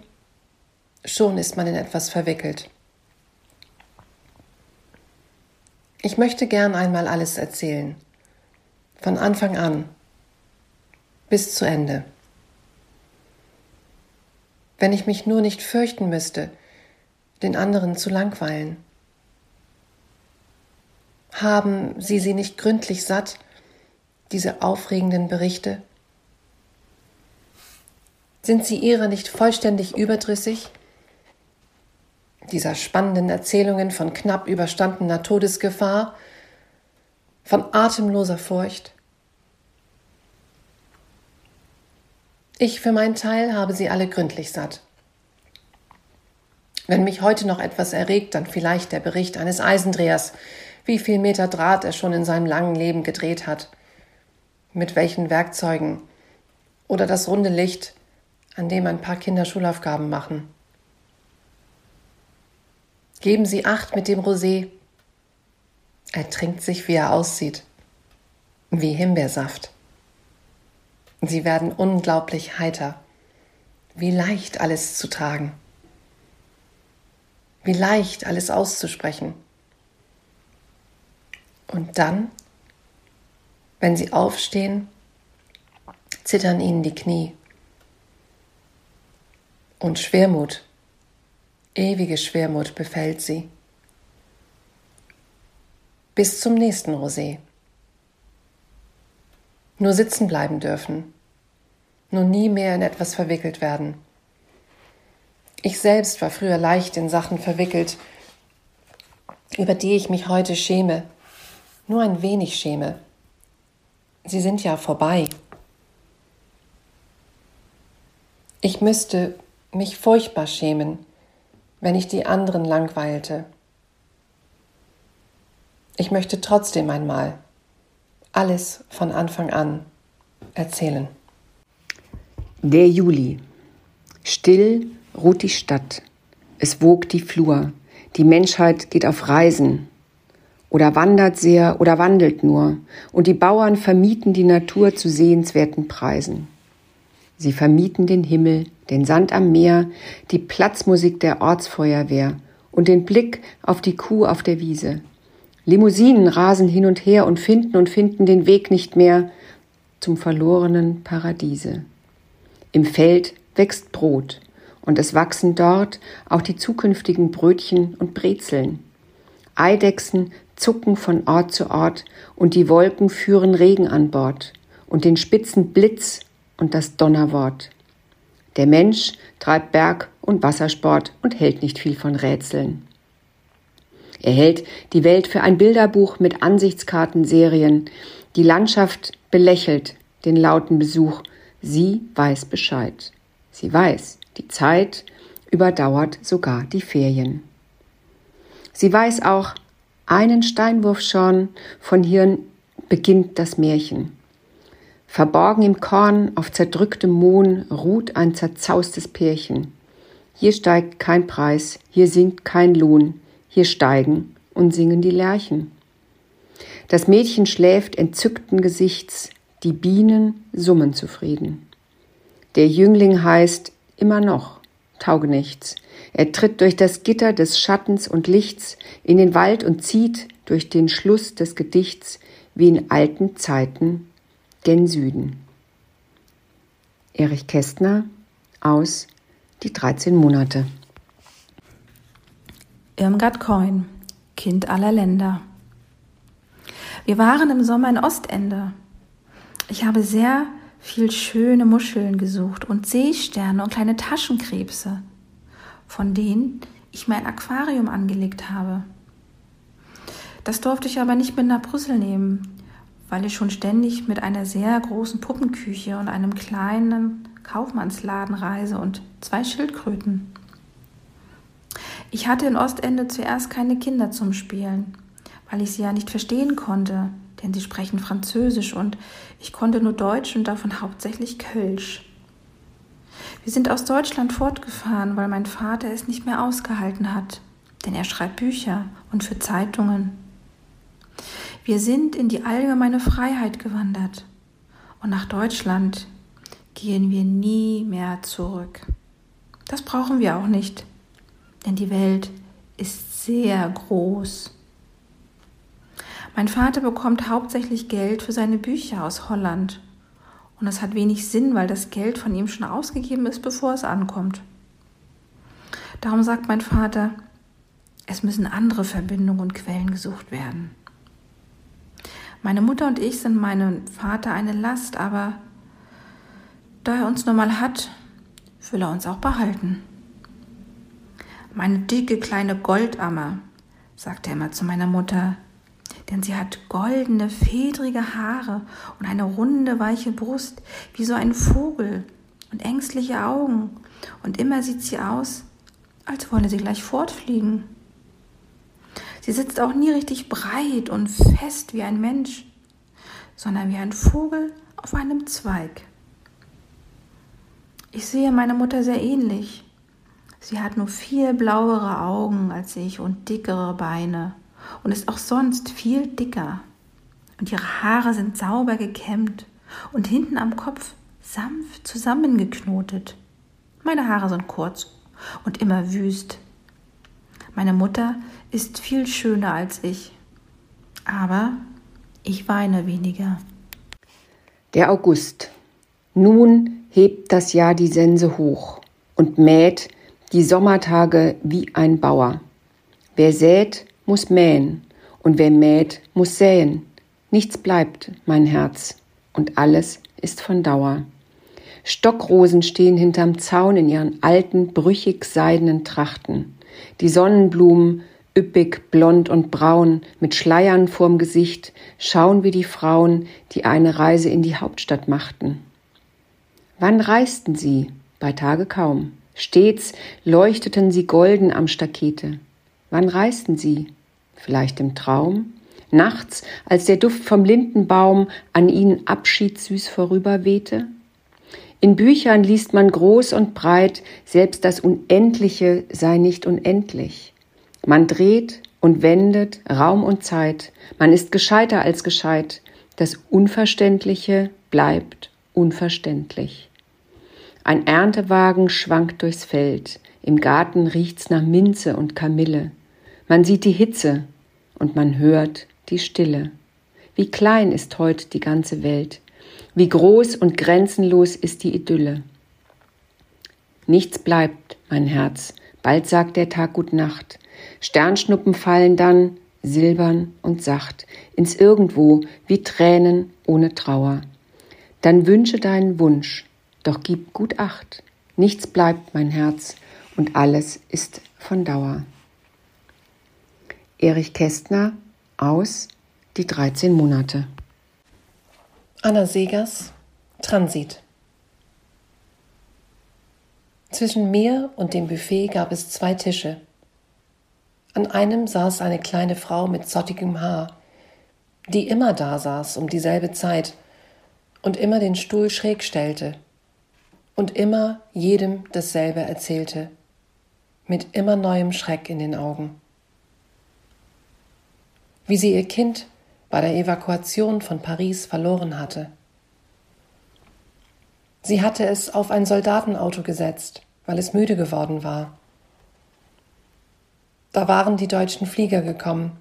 schon ist man in etwas verwickelt. Ich möchte gern einmal alles erzählen, von Anfang an bis zu Ende. Wenn ich mich nur nicht fürchten müsste, den anderen zu langweilen. Haben Sie sie nicht gründlich satt, diese aufregenden Berichte? Sind sie ihrer nicht vollständig überdrüssig? Dieser spannenden Erzählungen von knapp überstandener Todesgefahr, von atemloser Furcht? Ich für meinen Teil habe sie alle gründlich satt. Wenn mich heute noch etwas erregt, dann vielleicht der Bericht eines Eisendrehers, wie viel Meter Draht er schon in seinem langen Leben gedreht hat, mit welchen Werkzeugen, oder das runde Licht, an dem ein paar Kinder Schulaufgaben machen. Geben Sie Acht mit dem Rosé. Er trinkt sich, wie er aussieht, wie Himbeersaft. Sie werden unglaublich heiter. Wie leicht alles zu tragen. Wie leicht alles auszusprechen. Und dann, wenn Sie aufstehen, zittern Ihnen die Knie und Schwermut, ewige Schwermut befällt sie. Bis zum nächsten Rosé. Nur sitzen bleiben dürfen, nur nie mehr in etwas verwickelt werden. Ich selbst war früher leicht in Sachen verwickelt, über die ich mich heute schäme, nur ein wenig schäme. Sie sind ja vorbei. Ich müsste mich furchtbar schämen, wenn ich die anderen langweilte. Ich möchte trotzdem einmal alles von Anfang an erzählen. Der Juli. Still ruht die Stadt. Es wogt die Flur. Die Menschheit geht auf Reisen. oder wandert sehr oder wandelt nur, und die Bauern vermieten die Natur zu sehenswerten Preisen. Sie vermieten den Himmel, den Sand am Meer, die Platzmusik der Ortsfeuerwehr und den Blick auf die Kuh auf der Wiese. Limousinen rasen hin und her und finden und finden den Weg nicht mehr zum verlorenen Paradiese. Im Feld wächst Brot, und es wachsen dort auch die zukünftigen Brötchen und Brezeln. Eidechsen zucken von Ort zu Ort, und die Wolken führen Regen an Bord, und den spitzen Blitz und das Donnerwort. Der Mensch treibt Berg- und Wassersport und hält nicht viel von Rätseln. Er hält die Welt für ein Bilderbuch mit Ansichtskartenserien. Die Landschaft belächelt den lauten Besuch. Sie weiß Bescheid. Sie weiß, die Zeit überdauert sogar die Ferien. Sie weiß auch, einen Steinwurf schon von hier beginnt das Märchen. Verborgen im Korn auf zerdrücktem Mohn ruht ein zerzaustes Pärchen. Hier steigt kein Preis, hier sinkt kein Lohn, hier steigen und singen die Lerchen. Das Mädchen schläft entzückten Gesichts, die Bienen summen zufrieden. Der Jüngling heißt immer noch Taugenichts. Er tritt durch das Gitter des Schattens und Lichts in den Wald und zieht durch den Schluss des Gedichts wie in alten Zeiten gen Süden. Erich Kästner aus Die 13 Monate. Irmgard Coin, Kind aller Länder. Wir waren im Sommer in Ostende. Ich habe sehr viel schöne Muscheln gesucht und Seesterne und kleine Taschenkrebse, von denen ich mein Aquarium angelegt habe. Das durfte ich aber nicht mit nach Brüssel nehmen, weil ich schon ständig mit einer sehr großen Puppenküche und einem kleinen Kaufmannsladen reise und zwei Schildkröten. Ich hatte in Ostende zuerst keine Kinder zum Spielen, weil ich sie ja nicht verstehen konnte, denn sie sprechen Französisch und ich konnte nur Deutsch und davon hauptsächlich Kölsch. Wir sind aus Deutschland fortgefahren, weil mein Vater es nicht mehr ausgehalten hat, denn er schreibt Bücher und für Zeitungen. Wir sind in die allgemeine Freiheit gewandert und nach Deutschland gehen wir nie mehr zurück. Das brauchen wir auch nicht, denn die Welt ist sehr groß. Mein Vater bekommt hauptsächlich Geld für seine Bücher aus Holland. Und es hat wenig Sinn, weil das Geld von ihm schon ausgegeben ist, bevor es ankommt. Darum sagt mein Vater, es müssen andere Verbindungen und Quellen gesucht werden. Meine Mutter und ich sind meinem Vater eine Last, aber da er uns nun mal hat, will er uns auch behalten. Meine dicke kleine Goldammer, sagt er immer zu meiner Mutter, denn sie hat goldene, fedrige Haare und eine runde, weiche Brust, wie so ein Vogel und ängstliche Augen, und immer sieht sie aus, als wolle sie gleich fortfliegen. Sie sitzt auch nie richtig breit und fest wie ein Mensch, sondern wie ein Vogel auf einem Zweig. Ich sehe meine Mutter sehr ähnlich. Sie hat nur viel blauere Augen als ich und dickere Beine und ist auch sonst viel dicker. Und ihre Haare sind sauber gekämmt und hinten am Kopf sanft zusammengeknotet. Meine Haare sind kurz und immer wüst. Meine Mutter ist viel schöner als ich. Aber ich weine weniger. Der August. Nun hebt das Jahr die Sense hoch und mäht die Sommertage wie ein Bauer. Wer sät, muss mähen, und wer mäht, muss säen. Nichts bleibt, mein Herz, und alles ist von Dauer. Stockrosen stehen hinterm Zaun in ihren alten, brüchig seidenen Trachten. Die Sonnenblumen, üppig, blond und braun, mit Schleiern vorm Gesicht, schauen wie die Frauen, die eine Reise in die Hauptstadt machten. Wann reisten sie? Bei Tage kaum. Stets leuchteten sie golden am Stakete. Wann reisten sie? Vielleicht im Traum? Nachts, als der Duft vom Lindenbaum an ihnen abschiedssüß vorüberwehte? In Büchern liest man groß und breit, selbst das Unendliche sei nicht unendlich. Man dreht und wendet Raum und Zeit. Man ist gescheiter als gescheit. Das Unverständliche bleibt unverständlich. Ein Erntewagen schwankt durchs Feld. Im Garten riecht's nach Minze und Kamille. Man sieht die Hitze und man hört die Stille. Wie klein ist heute die ganze Welt. Wie groß und grenzenlos ist die Idylle. Nichts bleibt, mein Herz. Bald sagt der Tag Gut Nacht. Sternschnuppen fallen dann, silbern und sacht, ins Irgendwo wie Tränen ohne Trauer. Dann wünsche deinen Wunsch, doch gib gut Acht. Nichts bleibt, mein Herz, und alles ist von Dauer. Erich Kästner aus Die 13 Monate. Anna Segers Transit. Zwischen mir und dem Buffet gab es zwei Tische. An einem saß eine kleine Frau mit zottigem Haar, die immer da saß um dieselbe Zeit und immer den Stuhl schräg stellte und immer jedem dasselbe erzählte, mit immer neuem Schreck in den Augen. Wie sie ihr Kind bei der Evakuation von Paris verloren hatte. Sie hatte es auf ein Soldatenauto gesetzt, weil es müde geworden war da waren die deutschen Flieger gekommen.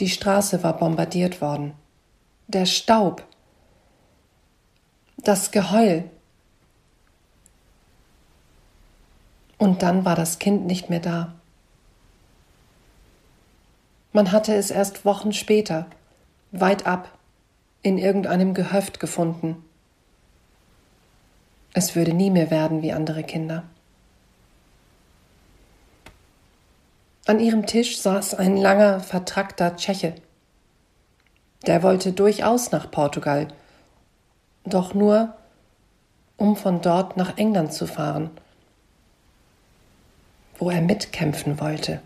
Die Straße war bombardiert worden. Der Staub. Das Geheul. Und dann war das Kind nicht mehr da. Man hatte es erst Wochen später, weit ab, in irgendeinem Gehöft gefunden. Es würde nie mehr werden wie andere Kinder. An ihrem Tisch saß ein langer, vertrackter Tscheche. Der wollte durchaus nach Portugal, doch nur, um von dort nach England zu fahren, wo er mitkämpfen wollte,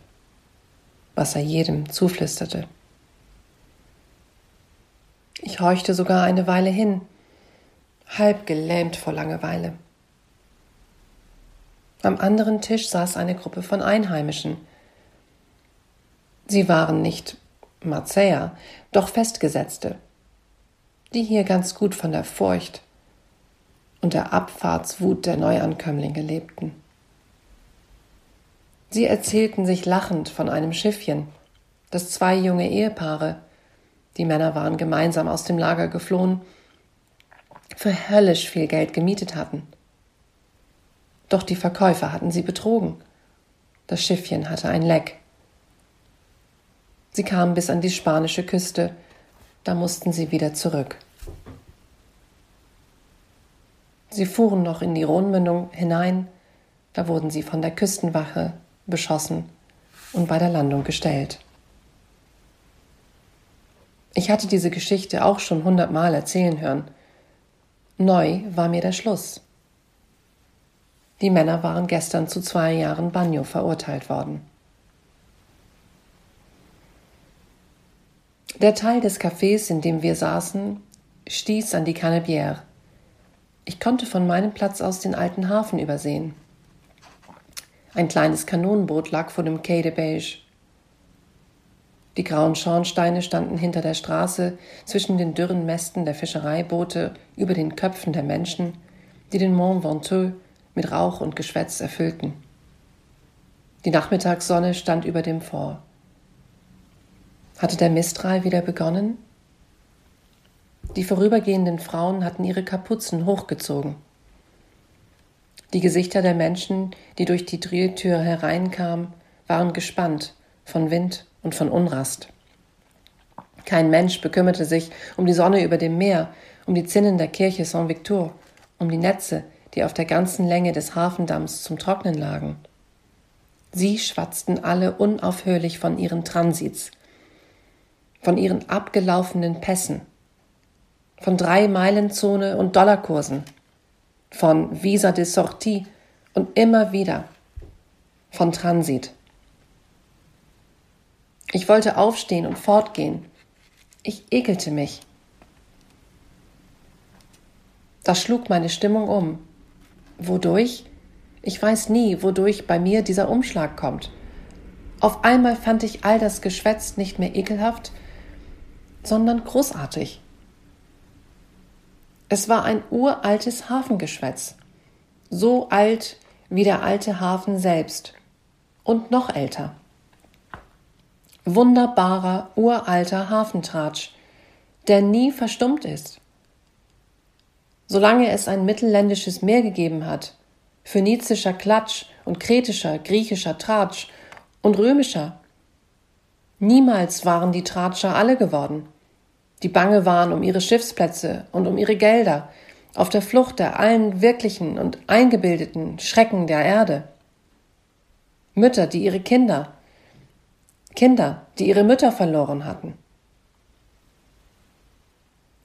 was er jedem zuflüsterte. Ich horchte sogar eine Weile hin, halb gelähmt vor Langeweile. Am anderen Tisch saß eine Gruppe von Einheimischen, Sie waren nicht Marseiller, doch Festgesetzte, die hier ganz gut von der Furcht und der Abfahrtswut der Neuankömmlinge lebten. Sie erzählten sich lachend von einem Schiffchen, das zwei junge Ehepaare, die Männer waren gemeinsam aus dem Lager geflohen, für höllisch viel Geld gemietet hatten. Doch die Verkäufer hatten sie betrogen. Das Schiffchen hatte ein Leck. Sie kamen bis an die spanische Küste, da mussten sie wieder zurück. Sie fuhren noch in die Rhonmündung hinein, da wurden sie von der Küstenwache beschossen und bei der Landung gestellt. Ich hatte diese Geschichte auch schon hundertmal erzählen hören. Neu war mir der Schluss. Die Männer waren gestern zu zwei Jahren Bagno verurteilt worden. Der Teil des Cafés, in dem wir saßen, stieß an die Canebière. Ich konnte von meinem Platz aus den alten Hafen übersehen. Ein kleines Kanonenboot lag vor dem Quai de Beige. Die grauen Schornsteine standen hinter der Straße, zwischen den dürren Mästen der Fischereiboote, über den Köpfen der Menschen, die den Mont Ventoux mit Rauch und Geschwätz erfüllten. Die Nachmittagssonne stand über dem Fort. Hatte der Mistral wieder begonnen? Die vorübergehenden Frauen hatten ihre Kapuzen hochgezogen. Die Gesichter der Menschen, die durch die Drilltür hereinkamen, waren gespannt von Wind und von Unrast. Kein Mensch bekümmerte sich um die Sonne über dem Meer, um die Zinnen der Kirche Saint-Victor, um die Netze, die auf der ganzen Länge des Hafendamms zum Trocknen lagen. Sie schwatzten alle unaufhörlich von ihren Transits, von ihren abgelaufenen Pässen, von Drei-Meilen-Zone und Dollarkursen, von Visa de Sortie und immer wieder von Transit. Ich wollte aufstehen und fortgehen. Ich ekelte mich. Das schlug meine Stimmung um. Wodurch? Ich weiß nie, wodurch bei mir dieser Umschlag kommt. Auf einmal fand ich all das Geschwätz nicht mehr ekelhaft, sondern großartig. Es war ein uraltes Hafengeschwätz, so alt wie der alte Hafen selbst und noch älter. Wunderbarer, uralter Hafentratsch, der nie verstummt ist. Solange es ein mittelländisches Meer gegeben hat, phönizischer Klatsch und kretischer, griechischer Tratsch und römischer. Niemals waren die Tratscher alle geworden, die bange waren um ihre Schiffsplätze und um ihre Gelder, auf der Flucht der allen wirklichen und eingebildeten Schrecken der Erde. Mütter, die ihre Kinder, Kinder, die ihre Mütter verloren hatten.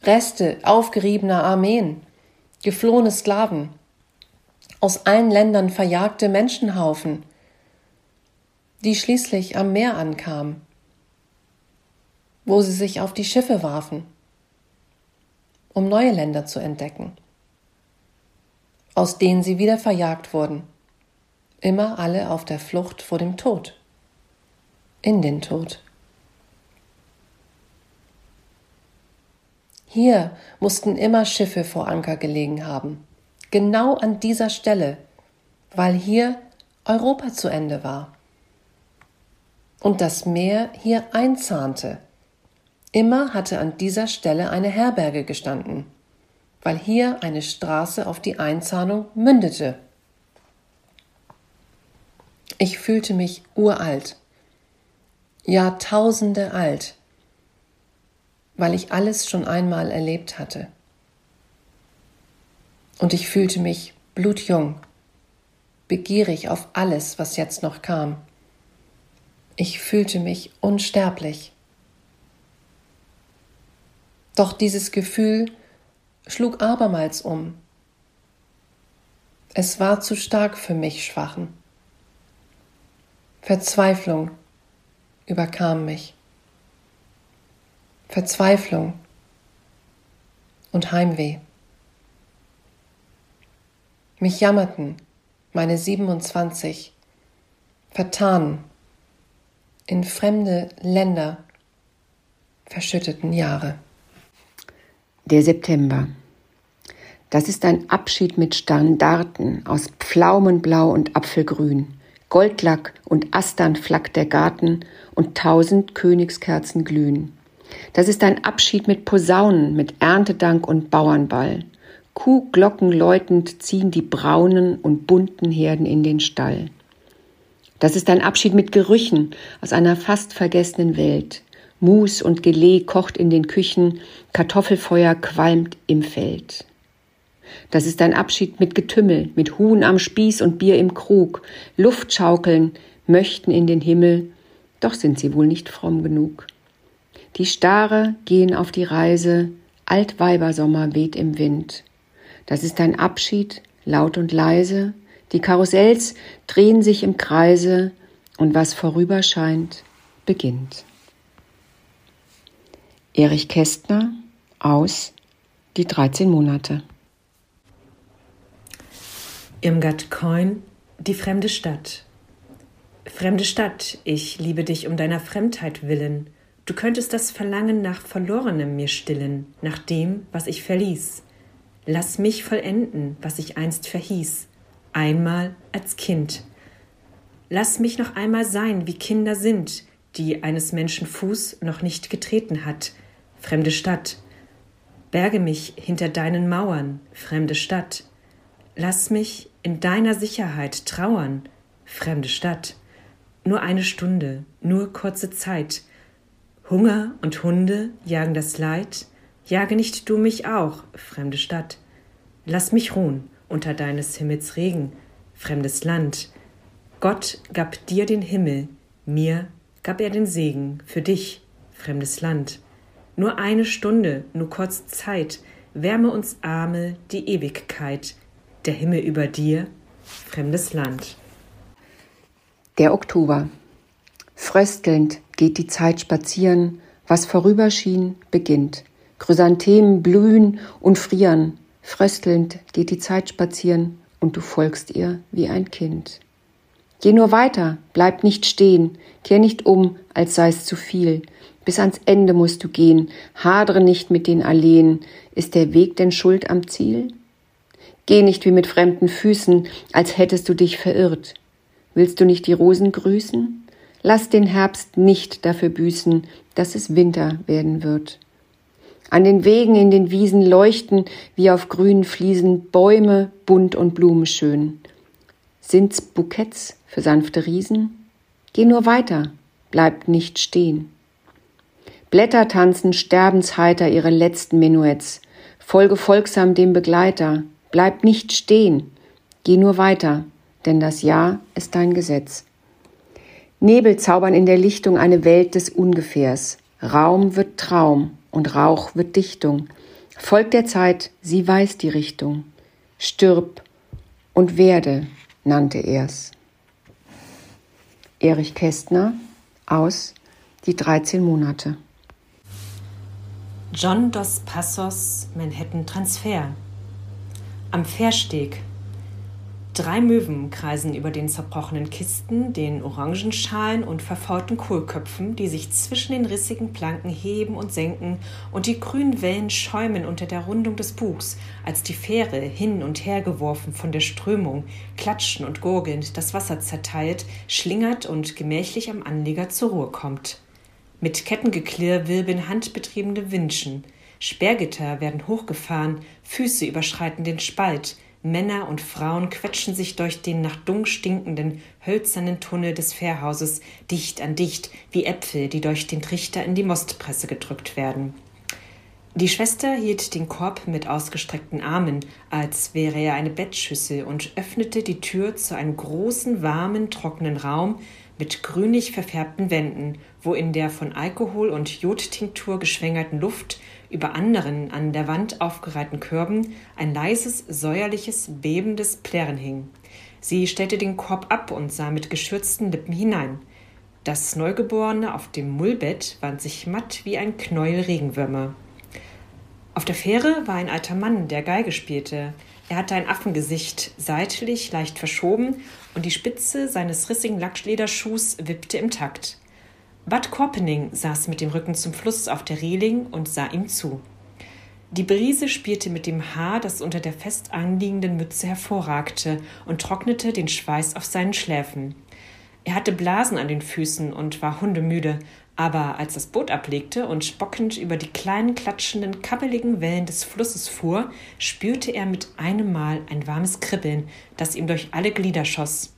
Reste aufgeriebener Armeen, geflohene Sklaven, aus allen Ländern verjagte Menschenhaufen, die schließlich am Meer ankamen, wo sie sich auf die Schiffe warfen, um neue Länder zu entdecken, aus denen sie wieder verjagt wurden, immer alle auf der Flucht vor dem Tod, in den Tod. Hier mussten immer Schiffe vor Anker gelegen haben, genau an dieser Stelle, weil hier Europa zu Ende war und das Meer hier einzahnte. Immer hatte an dieser Stelle eine Herberge gestanden, weil hier eine Straße auf die Einzahnung mündete. Ich fühlte mich uralt, Jahrtausende alt, weil ich alles schon einmal erlebt hatte. Und ich fühlte mich blutjung, begierig auf alles, was jetzt noch kam. Ich fühlte mich unsterblich. Doch dieses Gefühl schlug abermals um. Es war zu stark für mich Schwachen. Verzweiflung überkam mich. Verzweiflung und Heimweh. Mich jammerten meine 27 vertanen in fremde Länder verschütteten Jahre. Der September. Das ist ein Abschied mit Standarten aus Pflaumenblau und Apfelgrün. Goldlack und Astern flackt der Garten und tausend Königskerzen glühen. Das ist ein Abschied mit Posaunen, mit Erntedank und Bauernball. Kuhglocken läutend ziehen die braunen und bunten Herden in den Stall. Das ist ein Abschied mit Gerüchen aus einer fast vergessenen Welt. Mus und Gelee kocht in den Küchen, Kartoffelfeuer qualmt im Feld. Das ist ein Abschied mit Getümmel, mit Huhn am Spieß und Bier im Krug, Luftschaukeln, möchten in den Himmel, doch sind sie wohl nicht fromm genug. Die Stare gehen auf die Reise, Altweibersommer weht im Wind. Das ist ein Abschied, laut und leise. Die Karussells drehen sich im Kreise und was vorüber scheint, beginnt. Erich Kästner aus Die 13 Monate. Irmgard Coin, Die fremde Stadt. Fremde Stadt, ich liebe dich um deiner Fremdheit willen. Du könntest das Verlangen nach Verlorenem mir stillen, nach dem, was ich verließ. Lass mich vollenden, was ich einst verhieß, einmal als Kind. Lass mich noch einmal sein, wie Kinder sind, die eines Menschen Fuß noch nicht getreten hat, fremde Stadt. Berge mich hinter deinen Mauern, fremde Stadt. Lass mich in deiner Sicherheit trauern, fremde Stadt. Nur eine Stunde, nur kurze Zeit. Hunger und Hunde jagen das Leid, jage nicht du mich auch, fremde Stadt. Lass mich ruhen unter deines Himmels Regen, fremdes Land. Gott gab dir den Himmel, mir gab er den Segen für dich, fremdes Land. Nur eine Stunde, nur kurz Zeit, wärme uns Arme die Ewigkeit, der Himmel über dir, fremdes Land. Der Oktober. Fröstelnd geht die Zeit spazieren, was vorüberschien, beginnt. Chrysanthemen blühen und frieren, fröstelnd geht die Zeit spazieren und du folgst ihr wie ein Kind. Geh nur weiter, bleib nicht stehen, kehr nicht um, als sei's zu viel. Bis ans Ende musst du gehen, hadre nicht mit den Alleen. Ist der Weg denn schuld am Ziel? Geh nicht wie mit fremden Füßen, als hättest du dich verirrt. Willst du nicht die Rosen grüßen? Lass den Herbst nicht dafür büßen, dass es Winter werden wird. An den Wegen in den Wiesen leuchten wie auf grünen Fliesen Bäume bunt und blumenschön. Sind's Bouquets für sanfte Riesen? Geh nur weiter, bleib nicht stehen. Blätter tanzen sterbensheiter ihre letzten Menuetts. Folge folgsam dem Begleiter, bleib nicht stehen. Geh nur weiter, denn das Ja ist dein Gesetz. Nebel zaubern in der Lichtung eine Welt des Ungefährs. Raum wird Traum und Rauch wird Dichtung. Folgt der Zeit, sie weiß die Richtung. Stirb und werde, nannte er's. Erich Kästner aus Die 13 Monate. John dos Passos Manhattan Transfer. Am Fährsteg. Drei Möwen kreisen über den zerbrochenen Kisten, den Orangenschalen und verfaulten Kohlköpfen, die sich zwischen den rissigen Planken heben und senken, und die grünen Wellen schäumen unter der Rundung des Bugs, als die Fähre, hin und her geworfen von der Strömung, klatschen und gurgelnd das Wasser zerteilt, schlingert und gemächlich am Anleger zur Ruhe kommt. Mit Kettengeklirr wirbeln handbetriebene Winschen. Sperrgitter werden hochgefahren, Füße überschreiten den Spalt, Männer und Frauen quetschen sich durch den nach Dung stinkenden, hölzernen Tunnel des Fährhauses dicht an dicht, wie Äpfel, die durch den Trichter in die Mostpresse gedrückt werden. Die Schwester hielt den Korb mit ausgestreckten Armen, als wäre er eine Bettschüssel, und öffnete die Tür zu einem großen, warmen, trockenen Raum mit grünlich verfärbten Wänden, wo in der von Alkohol und Jodtinktur geschwängerten Luft über anderen an der Wand aufgereihten Körben ein leises, säuerliches, bebendes Plärren hing. Sie stellte den Korb ab und sah mit geschürzten Lippen hinein. Das Neugeborene auf dem Mullbett wand sich matt wie ein Knäuel Regenwürmer. Auf der Fähre war ein alter Mann, der Geige spielte. Er hatte ein Affengesicht, seitlich, leicht verschoben, und die Spitze seines rissigen Lackschlederschuhs wippte im Takt. Bud Korpening saß mit dem Rücken zum Fluss auf der Reling und sah ihm zu. Die Brise spielte mit dem Haar, das unter der fest anliegenden Mütze hervorragte, und trocknete den Schweiß auf seinen Schläfen. Er hatte Blasen an den Füßen und war hundemüde, aber als das Boot ablegte und bockend über die kleinen, klatschenden, kabbeligen Wellen des Flusses fuhr, spürte er mit einem Mal ein warmes Kribbeln, das ihm durch alle Glieder schoss.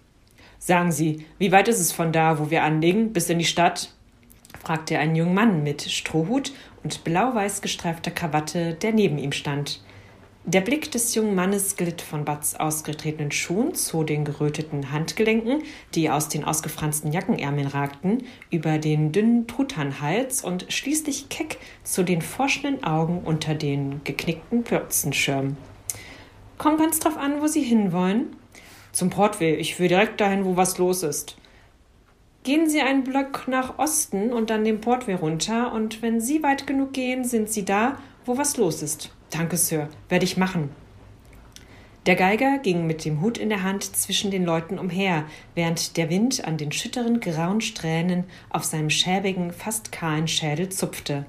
Sagen Sie, wie weit ist es von da, wo wir anlegen, bis in die Stadt? fragte er einen jungen Mann mit Strohhut und blau-weiß gestreifter Krawatte, der neben ihm stand. Der Blick des jungen Mannes glitt von Bats ausgetretenen Schuhen zu den geröteten Handgelenken, die aus den ausgefransten Jackenärmeln ragten, über den dünnen Truthahnhals und schließlich keck zu den forschenden Augen unter den geknickten Plötzenschirmen. Kommt ganz drauf an, wo Sie hinwollen. Zum Portway. Ich will direkt dahin, wo was los ist. Gehen Sie einen Block nach Osten und dann den Portway runter, und wenn Sie weit genug gehen, sind Sie da, wo was los ist. Danke, Sir, werde ich machen. Der Geiger ging mit dem Hut in der Hand zwischen den Leuten umher, während der Wind an den schütteren grauen Strähnen auf seinem schäbigen, fast kahlen Schädel zupfte.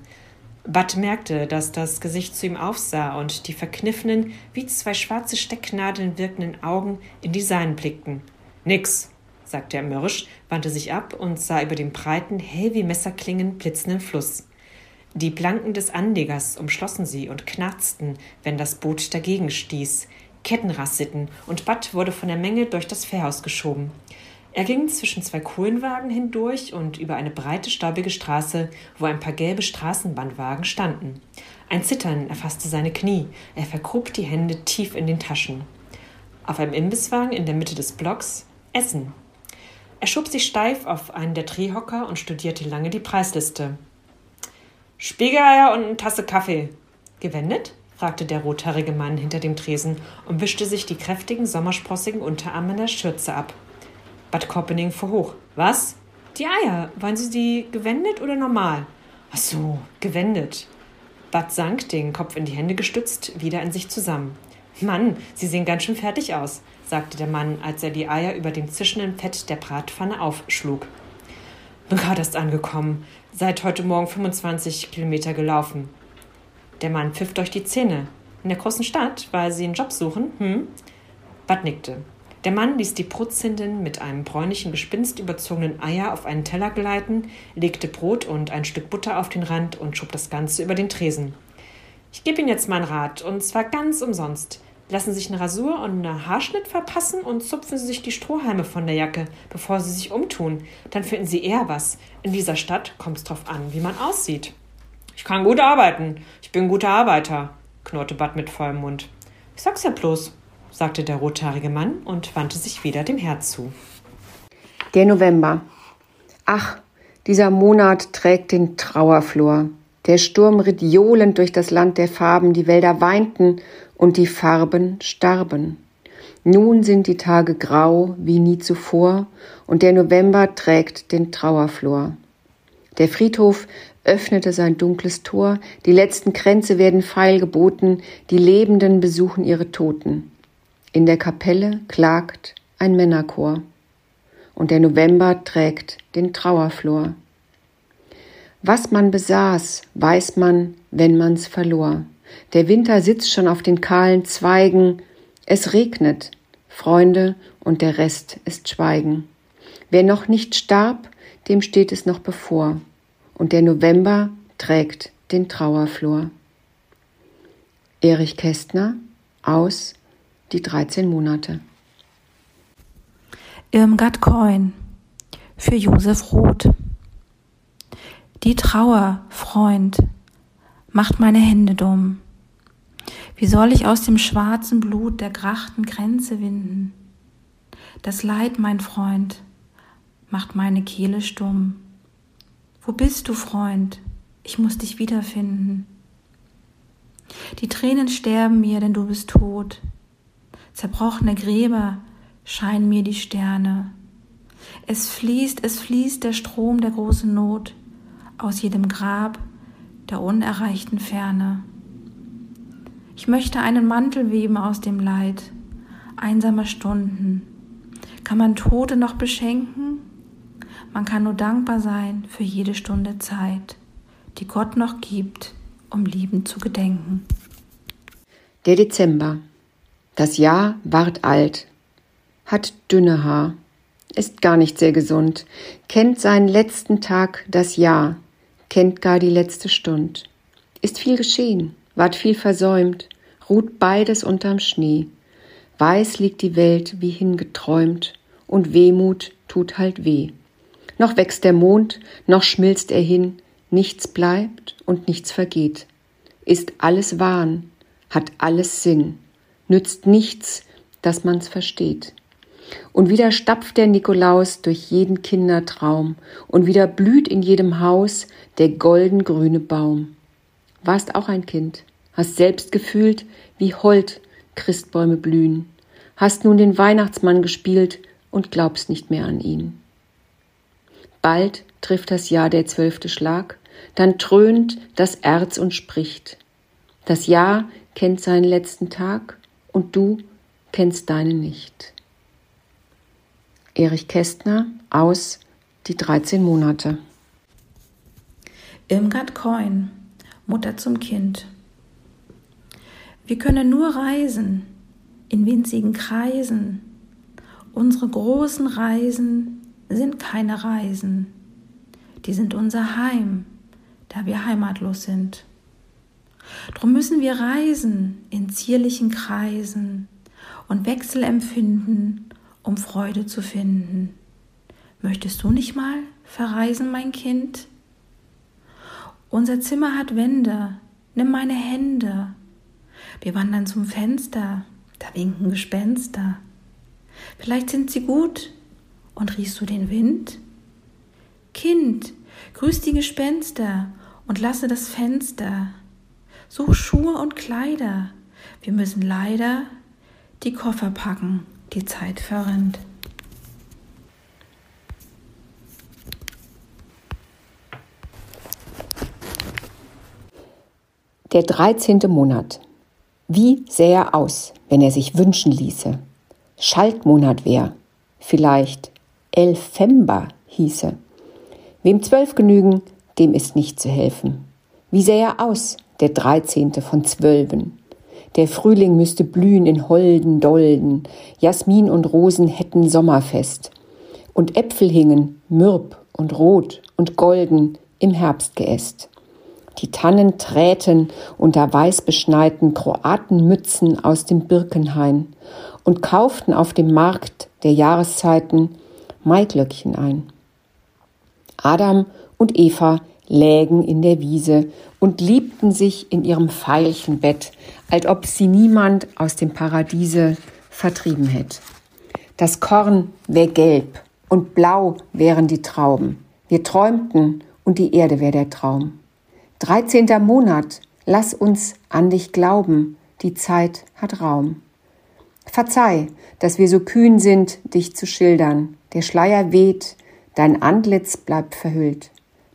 Bud merkte, dass das Gesicht zu ihm aufsah und die verkniffenen, wie zwei schwarze Stecknadeln wirkenden Augen in die seinen blickten. Nix, sagte er mürrisch, wandte sich ab und sah über den breiten, hell wie Messerklingen blitzenden Fluss. Die Planken des Anlegers umschlossen sie und knarzten, wenn das Boot dagegen stieß. Ketten rasselten und Bud wurde von der Menge durch das Fährhaus geschoben. Er ging zwischen zwei Kohlenwagen hindurch und über eine breite, staubige Straße, wo ein paar gelbe Straßenbahnwagen standen. Ein Zittern erfasste seine Knie. Er vergrub die Hände tief in den Taschen. Auf einem Imbisswagen in der Mitte des Blocks Essen. Er schob sich steif auf einen der Drehhocker und studierte lange die Preisliste. Spiegeleier und eine Tasse Kaffee. Gewendet? fragte der rothaarige Mann hinter dem Tresen und wischte sich die kräftigen, sommersprossigen Unterarme in der Schürze ab. Bad Koppening fuhr hoch. Was? Die Eier. Wollen Sie die gewendet oder normal? Ach so, gewendet. Bad sank, den Kopf in die Hände gestützt, wieder in sich zusammen. Mann, Sie sehen ganz schön fertig aus. sagte der Mann, als er die Eier über dem zischenden Fett der Bratpfanne aufschlug. Bin gerade erst angekommen. Seit heute Morgen 25 Kilometer gelaufen. Der Mann pfiff durch die Zähne. In der großen Stadt, weil Sie einen Job suchen? Hm? Bud nickte. Der Mann ließ die Brutzindin mit einem bräunlichen Gespinst überzogenen Eier auf einen Teller gleiten, legte Brot und ein Stück Butter auf den Rand und schob das Ganze über den Tresen. Ich gebe Ihnen jetzt mein Rat, und zwar ganz umsonst. Lassen sich eine Rasur und einen Haarschnitt verpassen und zupfen Sie sich die Strohhalme von der Jacke, bevor Sie sich umtun. Dann finden Sie eher was. In dieser Stadt kommt es drauf an, wie man aussieht. Ich kann gut arbeiten. Ich bin ein guter Arbeiter, knurrte Bud mit vollem Mund. Ich sag's ja bloß, sagte der rothaarige Mann und wandte sich wieder dem Herd zu. Der November. Ach, dieser Monat trägt den Trauerflor. Der Sturm ritt johlend durch das Land der Farben, die Wälder weinten und die Farben starben. Nun sind die Tage grau wie nie zuvor, und der November trägt den Trauerflor. Der Friedhof öffnete sein dunkles Tor, die letzten Kränze werden feil geboten, die Lebenden besuchen ihre Toten. In der Kapelle klagt ein Männerchor, und der November trägt den Trauerflor. Was man besaß, weiß man, wenn man's verlor. Der Winter sitzt schon auf den kahlen Zweigen. Es regnet, Freunde, und der Rest ist Schweigen. Wer noch nicht starb, dem steht es noch bevor. Und der November trägt den Trauerflor. Erich Kästner aus Die 13 Monate. Irmgard Coin für Josef Roth. Die Trauer, Freund, macht meine Hände dumm. Wie soll ich aus dem schwarzen Blut der grachten Grenze winden? Das Leid, mein Freund, macht meine Kehle stumm. Wo bist du, Freund? Ich muss dich wiederfinden. Die Tränen sterben mir, denn du bist tot. Zerbrochene Gräber scheinen mir die Sterne. Es fließt, es fließt der Strom der großen Not aus jedem Grab der unerreichten Ferne. Ich möchte einen Mantel weben aus dem Leid einsamer Stunden. Kann man Tote noch beschenken? Man kann nur dankbar sein für jede Stunde Zeit, die Gott noch gibt, um liebend zu gedenken. Der Dezember. Das Jahr ward alt, hat dünne Haar, ist gar nicht sehr gesund, kennt seinen letzten Tag das Jahr, kennt gar die letzte Stund. Ist viel geschehen, ward viel versäumt, ruht beides unterm Schnee. Weiß liegt die Welt wie hingeträumt, und Wehmut tut halt weh. Noch wächst der Mond, noch schmilzt er hin, nichts bleibt und nichts vergeht. Ist alles Wahn, hat alles Sinn, nützt nichts, dass man's versteht. Und wieder stapft der Nikolaus durch jeden Kindertraum, und wieder blüht in jedem Haus der goldengrüne Baum. Warst auch ein Kind, hast selbst gefühlt, wie hold Christbäume blühen, hast nun den Weihnachtsmann gespielt und glaubst nicht mehr an ihn. Bald trifft das Jahr der zwölfte Schlag, dann dröhnt das Erz und spricht. Das Jahr kennt seinen letzten Tag und du kennst deinen nicht. Erich Kästner aus Die 13 Monate. Irmgard Coin, Mutter zum Kind. Wir können nur reisen in winzigen Kreisen. Unsere großen Reisen sind keine Reisen. Die sind unser Heim, da wir heimatlos sind. Drum müssen wir reisen in zierlichen Kreisen und Wechsel empfinden um Freude zu finden. Möchtest du nicht mal verreisen, mein Kind? Unser Zimmer hat Wände, nimm meine Hände. Wir wandern zum Fenster, da winken Gespenster. Vielleicht sind sie gut und riechst du den Wind? Kind, grüß die Gespenster und lasse das Fenster. Such Schuhe und Kleider, wir müssen leider die Koffer packen die Zeit verrinnt. Der dreizehnte Monat. Wie sähe er aus, wenn er sich wünschen ließe? Schaltmonat wär, vielleicht Elfember hieße. Wem zwölf genügen, dem ist nicht zu helfen. Wie sähe er aus, der dreizehnte von zwölfen? Der Frühling müsste blühen in holden Dolden, Jasmin und Rosen hätten Sommerfest. Und Äpfel hingen, mürb und rot und golden, im Herbstgeäst. Die Tannen träten unter weißbeschneiten Kroatenmützen aus dem Birkenhain und kauften auf dem Markt der Jahreszeiten Maiglöckchen ein. Adam und Eva lägen in der Wiese und liebten sich in ihrem Veilchenbett, als ob sie niemand aus dem Paradiese vertrieben hätte. Das Korn wär gelb und blau wären die Trauben. Wir träumten und die Erde wär der Traum. Dreizehnter Monat, lass uns an dich glauben, die Zeit hat Raum. Verzeih, dass wir so kühn sind, dich zu schildern. Der Schleier weht, dein Antlitz bleibt verhüllt.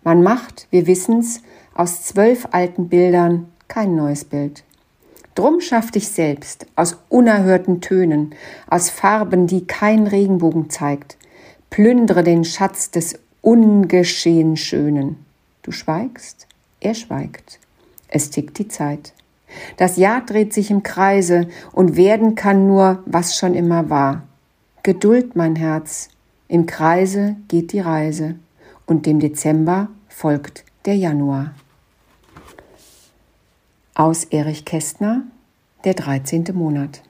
Man macht, wir wissen's, aus zwölf alten Bildern kein neues Bild. Drum schaff dich selbst aus unerhörten Tönen, aus Farben, die kein Regenbogen zeigt. Plündere den Schatz des ungeschehen Schönen. Du schweigst? Er schweigt. Es tickt die Zeit. Das Jahr dreht sich im Kreise und werden kann nur, was schon immer war. Geduld, mein Herz. Im Kreise geht die Reise und dem Dezember folgt der Januar. Aus Erich Kästner, der 13. Monat.